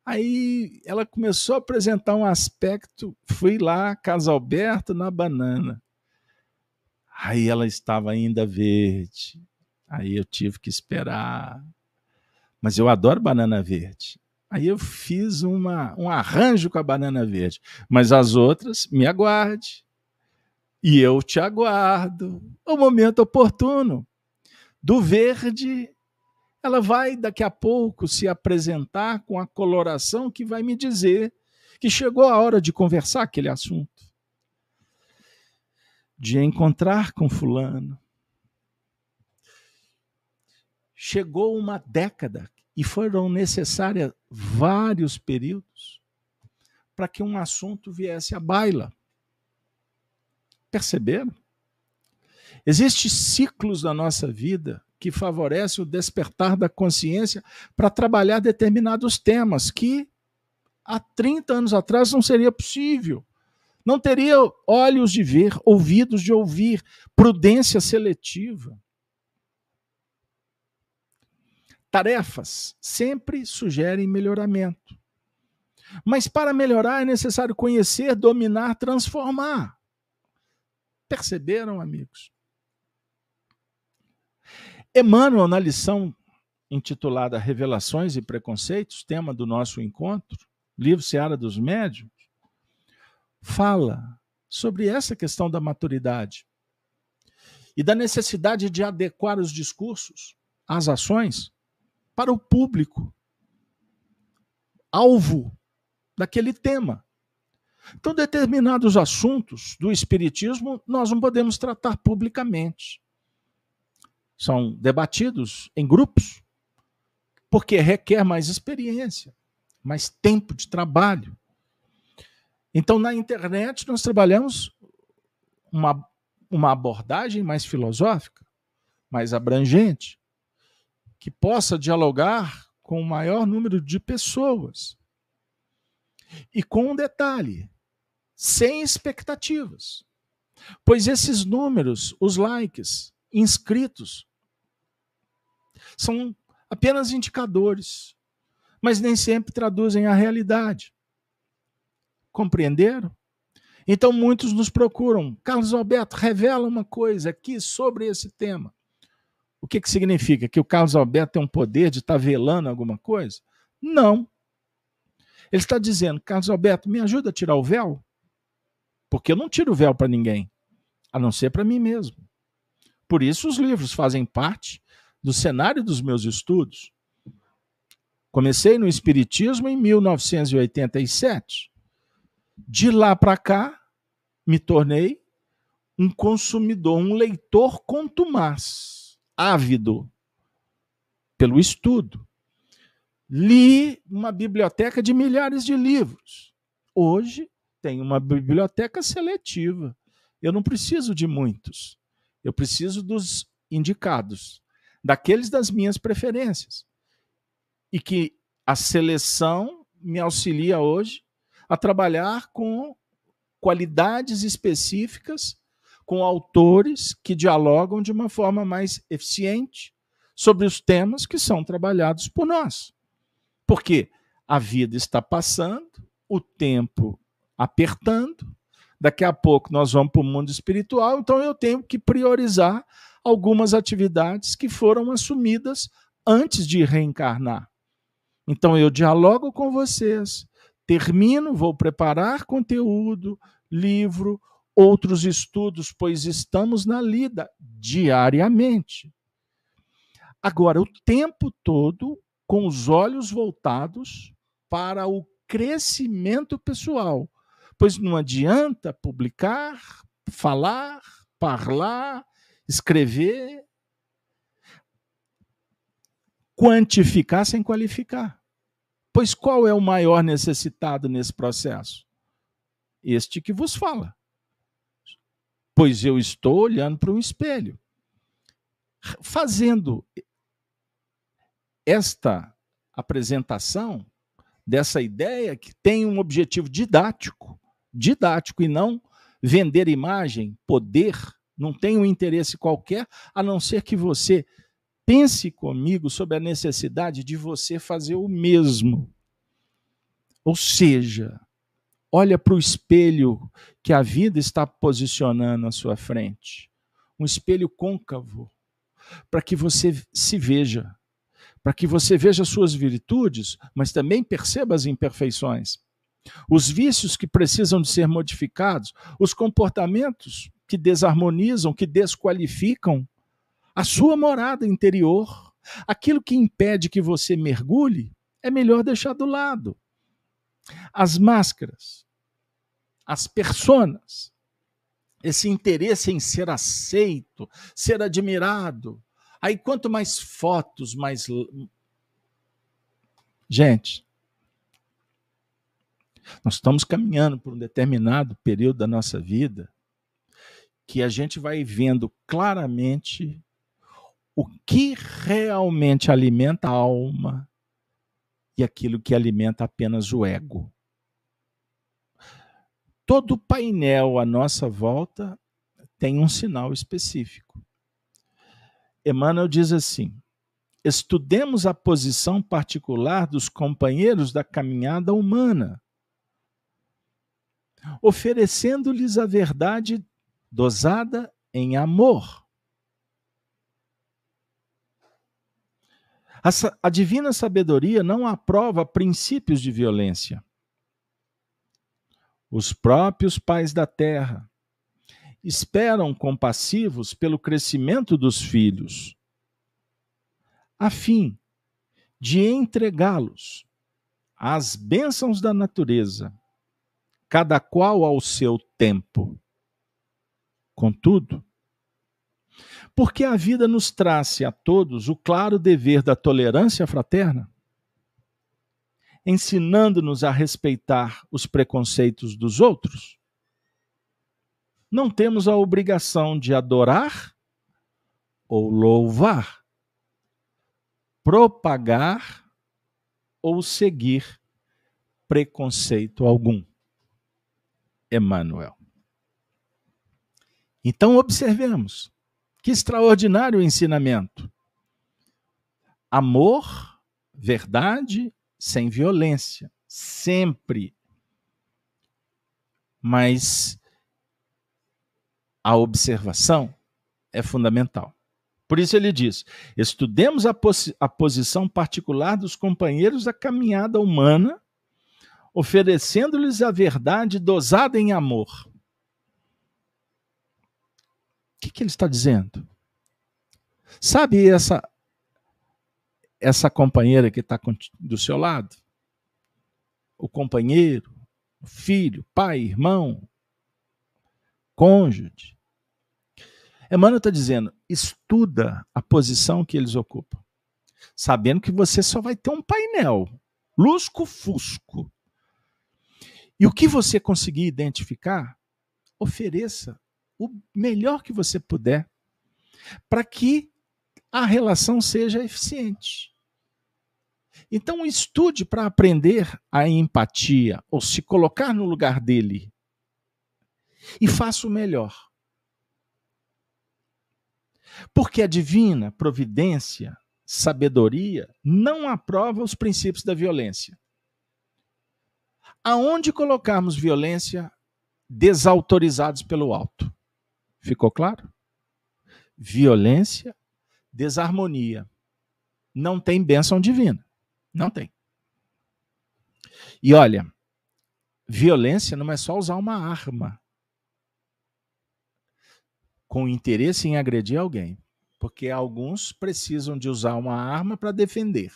Aí ela começou a apresentar um aspecto, fui lá, Casalberto na banana. Aí ela estava ainda verde. Aí eu tive que esperar. Mas eu adoro banana verde. Aí eu fiz uma, um arranjo com a banana verde. Mas as outras, me aguarde. E eu te aguardo. O momento oportuno. Do verde, ela vai daqui a pouco se apresentar com a coloração que vai me dizer que chegou a hora de conversar aquele assunto de encontrar com Fulano. Chegou uma década e foram necessários vários períodos para que um assunto viesse à baila. Perceberam? Existem ciclos na nossa vida que favorecem o despertar da consciência para trabalhar determinados temas que há 30 anos atrás não seria possível. Não teria olhos de ver, ouvidos de ouvir, prudência seletiva. Tarefas sempre sugerem melhoramento. Mas para melhorar é necessário conhecer, dominar, transformar. Perceberam, amigos? Emmanuel, na lição intitulada Revelações e Preconceitos, tema do nosso encontro, livro Seara dos Médios, fala sobre essa questão da maturidade e da necessidade de adequar os discursos, as ações, para o público alvo daquele tema. Então, determinados assuntos do Espiritismo nós não podemos tratar publicamente. São debatidos em grupos, porque requer mais experiência, mais tempo de trabalho. Então, na internet, nós trabalhamos uma, uma abordagem mais filosófica, mais abrangente, que possa dialogar com o maior número de pessoas. E com um detalhe: sem expectativas. Pois esses números, os likes, inscritos, são apenas indicadores, mas nem sempre traduzem a realidade. Compreenderam? Então muitos nos procuram. Carlos Alberto, revela uma coisa aqui sobre esse tema. O que, que significa? Que o Carlos Alberto tem um poder de estar velando alguma coisa? Não. Ele está dizendo, Carlos Alberto, me ajuda a tirar o véu? Porque eu não tiro o véu para ninguém, a não ser para mim mesmo. Por isso os livros fazem parte do cenário dos meus estudos. Comecei no Espiritismo em 1987. De lá para cá, me tornei um consumidor, um leitor contumaz, ávido pelo estudo. Li uma biblioteca de milhares de livros. Hoje tenho uma biblioteca seletiva. Eu não preciso de muitos. Eu preciso dos indicados, daqueles das minhas preferências. E que a seleção me auxilia hoje a trabalhar com qualidades específicas, com autores que dialogam de uma forma mais eficiente sobre os temas que são trabalhados por nós. Porque a vida está passando, o tempo apertando, daqui a pouco nós vamos para o mundo espiritual, então eu tenho que priorizar algumas atividades que foram assumidas antes de reencarnar. Então eu dialogo com vocês, termino, vou preparar conteúdo, livro, outros estudos, pois estamos na lida diariamente. Agora, o tempo todo com os olhos voltados para o crescimento pessoal, pois não adianta publicar, falar, falar, escrever, quantificar sem qualificar. Pois qual é o maior necessitado nesse processo? Este que vos fala. Pois eu estou olhando para um espelho. Fazendo esta apresentação dessa ideia que tem um objetivo didático, didático e não vender imagem, poder, não tem um interesse qualquer, a não ser que você pense comigo sobre a necessidade de você fazer o mesmo. Ou seja, olha para o espelho que a vida está posicionando à sua frente. Um espelho côncavo, para que você se veja, para que você veja suas virtudes, mas também perceba as imperfeições, os vícios que precisam de ser modificados, os comportamentos que desarmonizam, que desqualificam a sua morada interior, aquilo que impede que você mergulhe, é melhor deixar do lado. As máscaras, as personas, esse interesse em ser aceito, ser admirado. Aí quanto mais fotos, mais Gente, nós estamos caminhando por um determinado período da nossa vida que a gente vai vendo claramente o que realmente alimenta a alma e aquilo que alimenta apenas o ego. Todo painel à nossa volta tem um sinal específico. Emmanuel diz assim: estudemos a posição particular dos companheiros da caminhada humana, oferecendo-lhes a verdade dosada em amor A, a divina sabedoria não aprova princípios de violência. Os próprios pais da terra esperam compassivos pelo crescimento dos filhos, a fim de entregá-los às bênçãos da natureza, cada qual ao seu tempo. Contudo, porque a vida nos trace a todos o claro dever da tolerância fraterna, ensinando-nos a respeitar os preconceitos dos outros. Não temos a obrigação de adorar ou louvar, propagar ou seguir preconceito algum. Emmanuel. Então, observemos que extraordinário ensinamento! Amor, verdade, sem violência, sempre. Mas a observação é fundamental. Por isso ele diz: estudemos a, pos a posição particular dos companheiros da caminhada humana, oferecendo-lhes a verdade dosada em amor que, que ele está dizendo? Sabe essa essa companheira que está do seu lado? O companheiro, filho, pai, irmão, cônjuge. Emmanuel está dizendo: estuda a posição que eles ocupam, sabendo que você só vai ter um painel, lusco-fusco. E o que você conseguir identificar, ofereça o melhor que você puder para que a relação seja eficiente. Então, estude para aprender a empatia, ou se colocar no lugar dele. E faça o melhor. Porque a divina providência, sabedoria, não aprova os princípios da violência. Aonde colocarmos violência, desautorizados pelo alto? Ficou claro? Violência, desarmonia. Não tem bênção divina. Não tem. E olha, violência não é só usar uma arma com interesse em agredir alguém, porque alguns precisam de usar uma arma para defender,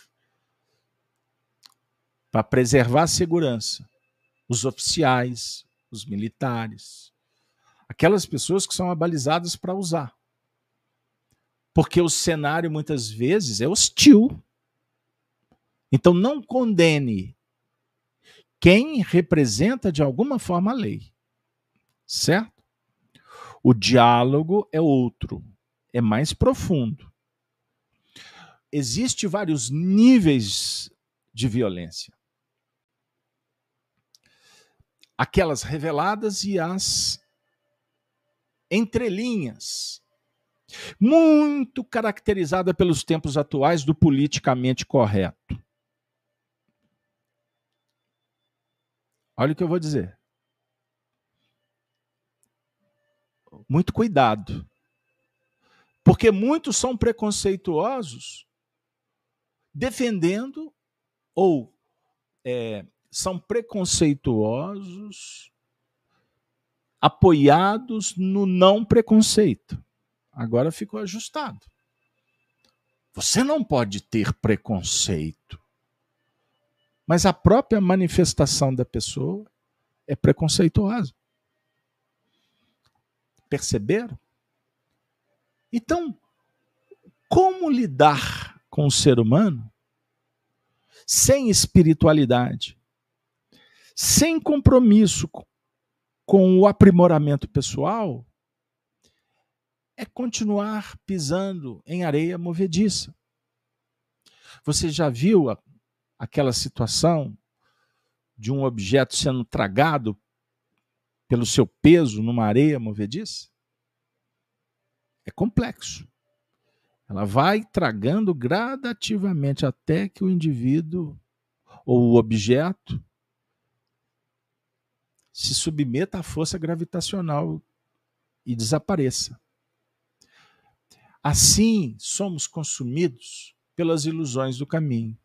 para preservar a segurança. Os oficiais, os militares, aquelas pessoas que são abalizadas para usar. Porque o cenário muitas vezes é hostil. Então não condene quem representa de alguma forma a lei. Certo? O diálogo é outro, é mais profundo. Existem vários níveis de violência. Aquelas reveladas e as entrelinhas, muito caracterizada pelos tempos atuais do politicamente correto. Olha o que eu vou dizer. Muito cuidado. Porque muitos são preconceituosos defendendo ou é, são preconceituosos apoiados no não preconceito. Agora ficou ajustado. Você não pode ter preconceito. Mas a própria manifestação da pessoa é preconceituosa. Perceberam? Então, como lidar com o ser humano sem espiritualidade, sem compromisso com o aprimoramento pessoal, é continuar pisando em areia movediça. Você já viu aquela situação de um objeto sendo tragado pelo seu peso numa areia movediça? É complexo. Ela vai tragando gradativamente até que o indivíduo ou o objeto se submeta à força gravitacional e desapareça. Assim, somos consumidos pelas ilusões do caminho.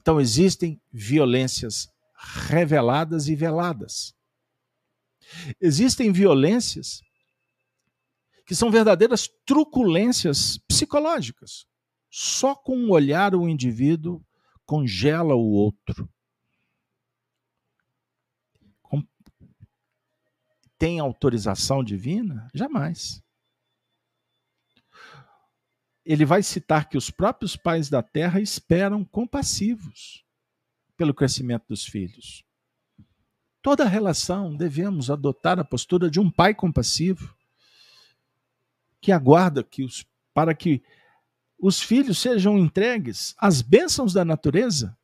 Então existem violências reveladas e veladas. Existem violências que são verdadeiras truculências psicológicas. Só com um olhar o indivíduo congela o outro. Tem autorização divina? Jamais. Ele vai citar que os próprios pais da terra esperam compassivos pelo crescimento dos filhos. Toda relação devemos adotar a postura de um pai compassivo que aguarda que os, para que os filhos sejam entregues às bênçãos da natureza.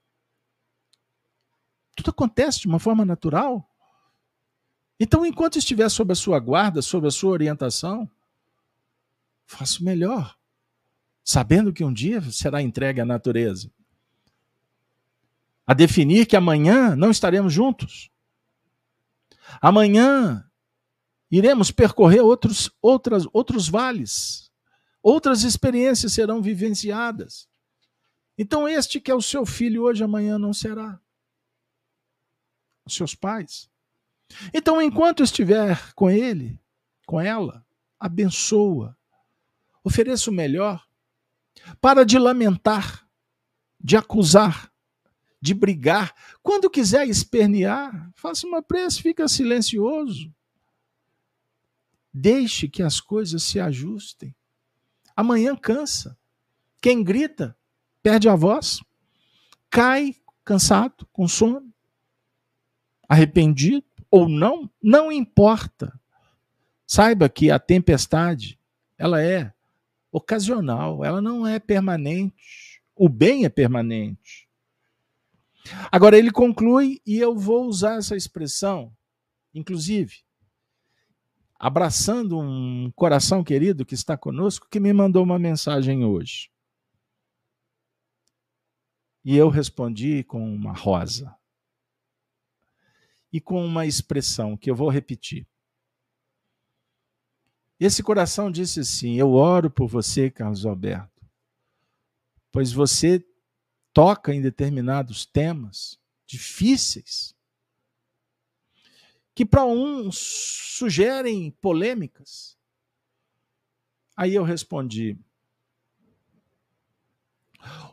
Tudo acontece de uma forma natural. Então, enquanto estiver sob a sua guarda, sob a sua orientação, faça o melhor, sabendo que um dia será entregue à natureza. A definir que amanhã não estaremos juntos. Amanhã iremos percorrer outros, outras, outros vales, outras experiências serão vivenciadas. Então, este que é o seu filho hoje, amanhã não será. Os seus pais. Então, enquanto estiver com ele, com ela, abençoa, ofereça o melhor, para de lamentar, de acusar, de brigar. Quando quiser espernear, faça uma prece, fica silencioso. Deixe que as coisas se ajustem. Amanhã cansa. Quem grita perde a voz, cai cansado, com sono, arrependido ou não, não importa. Saiba que a tempestade, ela é ocasional, ela não é permanente. O bem é permanente. Agora ele conclui, e eu vou usar essa expressão, inclusive, abraçando um coração querido que está conosco, que me mandou uma mensagem hoje. E eu respondi com uma rosa. E com uma expressão que eu vou repetir. Esse coração disse assim: Eu oro por você, Carlos Alberto, pois você toca em determinados temas difíceis que para uns sugerem polêmicas. Aí eu respondi: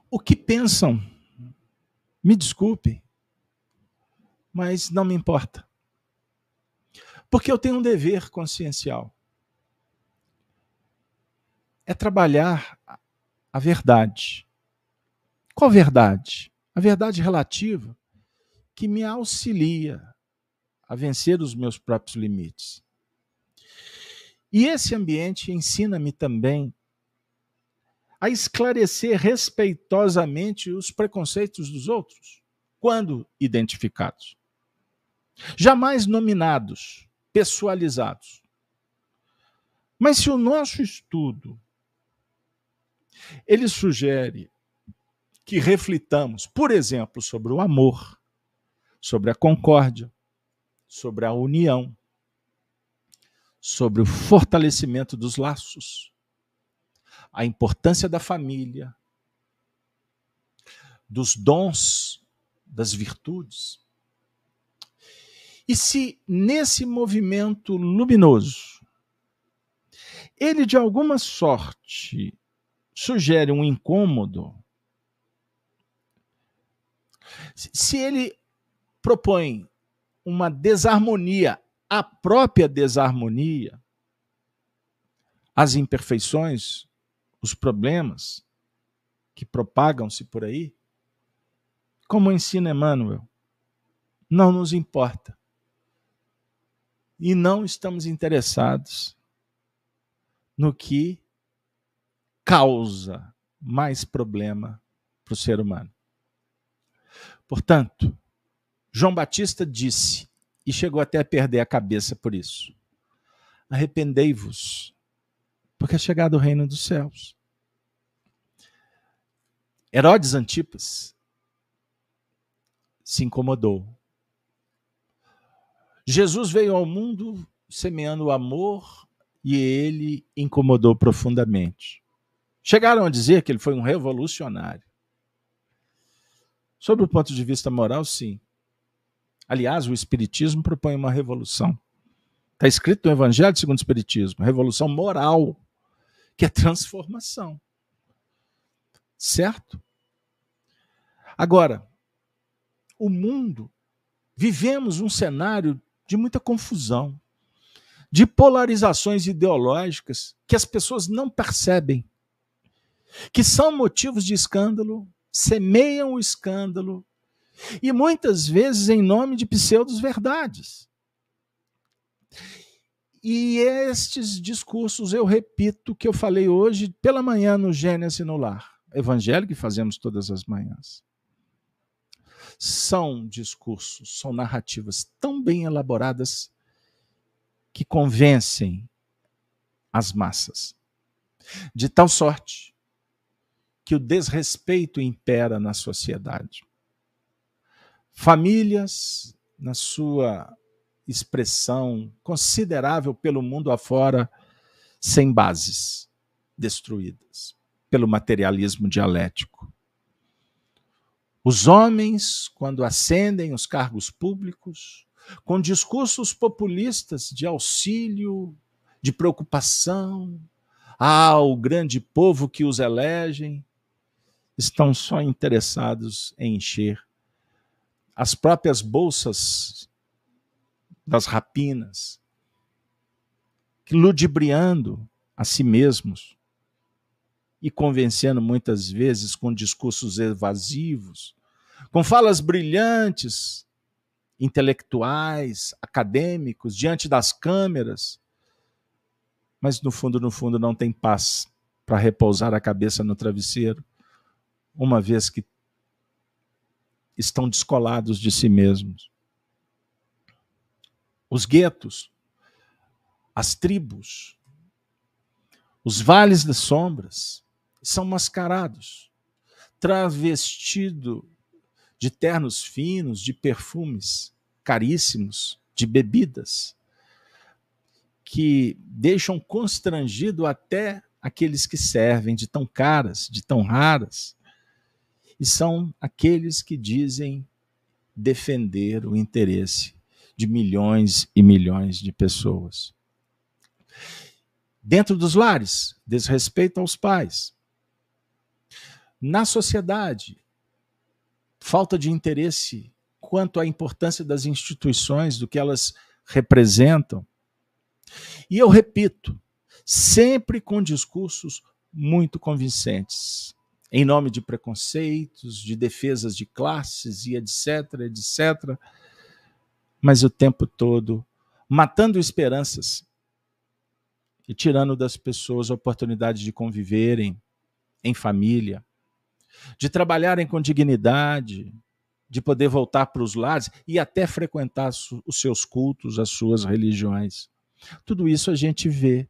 O que pensam? Me desculpe, mas não me importa. Porque eu tenho um dever consciencial. É trabalhar a verdade. Qual verdade? A verdade relativa que me auxilia a vencer os meus próprios limites. E esse ambiente ensina-me também a esclarecer respeitosamente os preconceitos dos outros, quando identificados. Jamais nominados, pessoalizados. Mas se o nosso estudo ele sugere que reflitamos, por exemplo, sobre o amor, sobre a concórdia, sobre a união, sobre o fortalecimento dos laços, a importância da família, dos dons, das virtudes. E se nesse movimento luminoso ele de alguma sorte sugere um incômodo, se ele propõe uma desarmonia, a própria desarmonia, as imperfeições, os problemas que propagam-se por aí, como ensina Emmanuel, não nos importa. E não estamos interessados no que causa mais problema para o ser humano. Portanto, João Batista disse, e chegou até a perder a cabeça por isso: Arrependei-vos, porque é chegado o reino dos céus. Herodes Antipas se incomodou. Jesus veio ao mundo semeando o amor e ele incomodou profundamente. Chegaram a dizer que ele foi um revolucionário. Sob o ponto de vista moral, sim. Aliás, o Espiritismo propõe uma revolução. Está escrito no Evangelho segundo o Espiritismo, revolução moral, que é transformação. Certo? Agora, o mundo, vivemos um cenário de muita confusão, de polarizações ideológicas que as pessoas não percebem, que são motivos de escândalo, semeiam o escândalo, e muitas vezes em nome de pseudos-verdades. E estes discursos, eu repito que eu falei hoje pela manhã no Gênesis no Lar, evangelho que fazemos todas as manhãs. São discursos, são narrativas tão bem elaboradas que convencem as massas. De tal sorte que o desrespeito impera na sociedade famílias, na sua expressão considerável pelo mundo afora, sem bases, destruídas pelo materialismo dialético. Os homens, quando ascendem os cargos públicos, com discursos populistas de auxílio, de preocupação, ao grande povo que os elegem, estão só interessados em encher as próprias bolsas das rapinas, ludibriando a si mesmos e convencendo muitas vezes com discursos evasivos, com falas brilhantes, intelectuais, acadêmicos, diante das câmeras, mas no fundo, no fundo, não tem paz para repousar a cabeça no travesseiro, uma vez que estão descolados de si mesmos. Os guetos, as tribos, os vales das sombras são mascarados, travestido de ternos finos, de perfumes caríssimos, de bebidas que deixam constrangido até aqueles que servem de tão caras, de tão raras, e são aqueles que dizem defender o interesse de milhões e milhões de pessoas. Dentro dos lares, desrespeito aos pais. Na sociedade, falta de interesse quanto à importância das instituições, do que elas representam. E eu repito, sempre com discursos muito convincentes, em nome de preconceitos, de defesas de classes e etc, etc, mas o tempo todo matando esperanças e tirando das pessoas a oportunidade de conviverem em família, de trabalharem com dignidade, de poder voltar para os lares e até frequentar os seus cultos, as suas religiões. Tudo isso a gente vê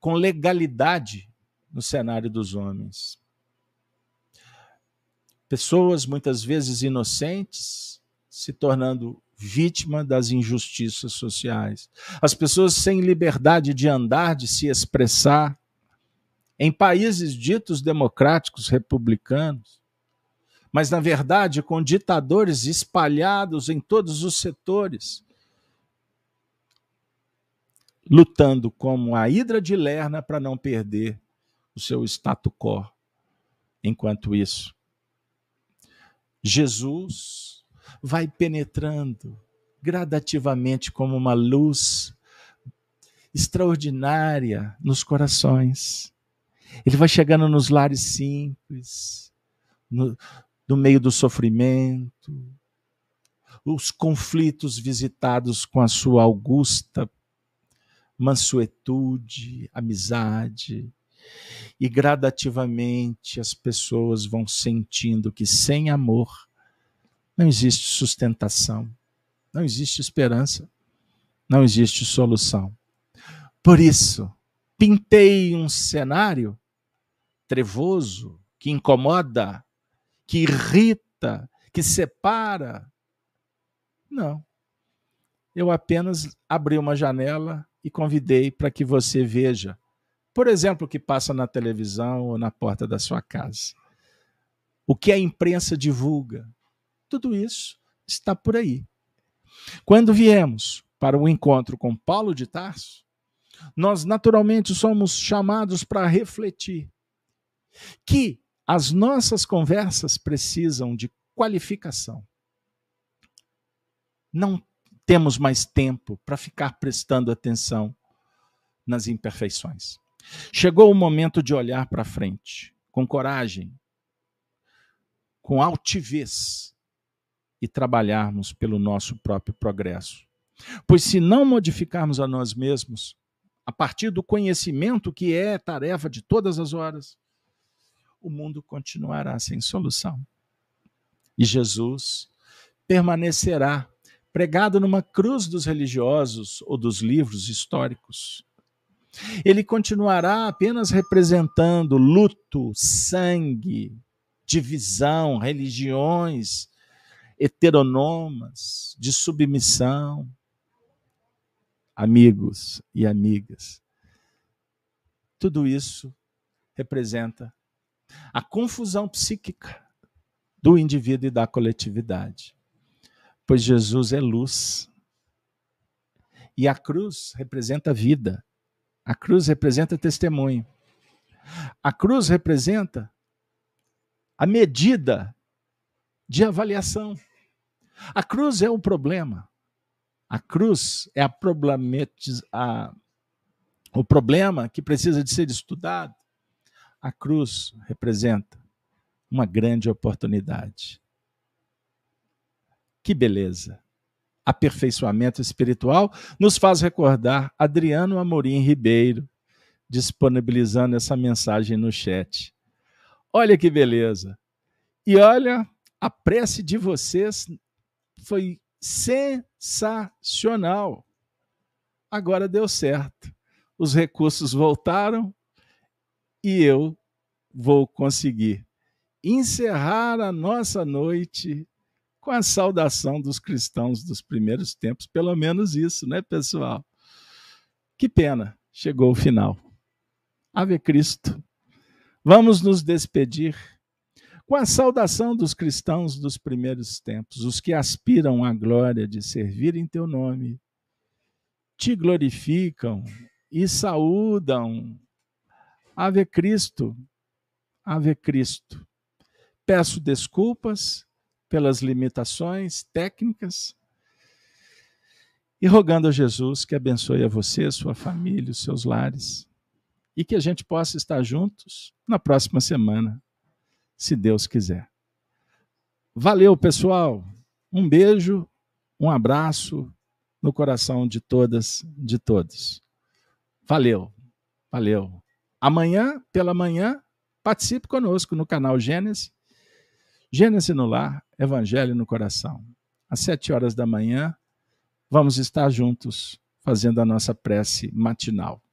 com legalidade no cenário dos homens. Pessoas muitas vezes inocentes se tornando vítima das injustiças sociais. As pessoas sem liberdade de andar, de se expressar. Em países ditos democráticos, republicanos, mas na verdade com ditadores espalhados em todos os setores, lutando como a hidra de Lerna para não perder o seu status quo. Enquanto isso, Jesus vai penetrando gradativamente como uma luz extraordinária nos corações. Ele vai chegando nos lares simples, no, no meio do sofrimento, os conflitos visitados com a sua augusta mansuetude, amizade, e gradativamente as pessoas vão sentindo que sem amor não existe sustentação, não existe esperança, não existe solução. Por isso, pintei um cenário trevoso que incomoda, que irrita, que separa. Não. Eu apenas abri uma janela e convidei para que você veja por exemplo, o que passa na televisão ou na porta da sua casa. O que a imprensa divulga. Tudo isso está por aí. Quando viemos para o encontro com Paulo de Tarso, nós naturalmente somos chamados para refletir que as nossas conversas precisam de qualificação. Não temos mais tempo para ficar prestando atenção nas imperfeições. Chegou o momento de olhar para frente, com coragem, com altivez e trabalharmos pelo nosso próprio progresso. Pois se não modificarmos a nós mesmos, a partir do conhecimento que é tarefa de todas as horas, o mundo continuará sem solução. E Jesus permanecerá pregado numa cruz dos religiosos ou dos livros históricos, ele continuará apenas representando luto, sangue, divisão, religiões heteronomas, de submissão. Amigos e amigas, tudo isso representa a confusão psíquica do indivíduo e da coletividade. Pois Jesus é luz. E a cruz representa vida. A cruz representa testemunho. A cruz representa a medida de avaliação. A cruz é o problema. A cruz é a a... o problema que precisa de ser estudado. A cruz representa uma grande oportunidade. Que beleza! Aperfeiçoamento espiritual, nos faz recordar Adriano Amorim Ribeiro, disponibilizando essa mensagem no chat. Olha que beleza! E olha, a prece de vocês foi sensacional. agora deu certo. Os recursos voltaram e eu vou conseguir encerrar a nossa noite com a saudação dos cristãos dos primeiros tempos, pelo menos isso, né, pessoal? Que pena, chegou o final. Ave Cristo. Vamos nos despedir com a saudação dos cristãos dos primeiros tempos, os que aspiram à glória de servir em teu nome, te glorificam e saúdam. Ave Cristo, Ave Cristo. Peço desculpas pelas limitações técnicas e rogando a Jesus que abençoe a você, sua família, os seus lares e que a gente possa estar juntos na próxima semana se Deus quiser. Valeu, pessoal. Um beijo, um abraço no coração de todas, de todos. Valeu, valeu. Amanhã, pela manhã, participe conosco no canal Gênesis. Gênesis no Lar, Evangelho no Coração. Às sete horas da manhã, vamos estar juntos fazendo a nossa prece matinal.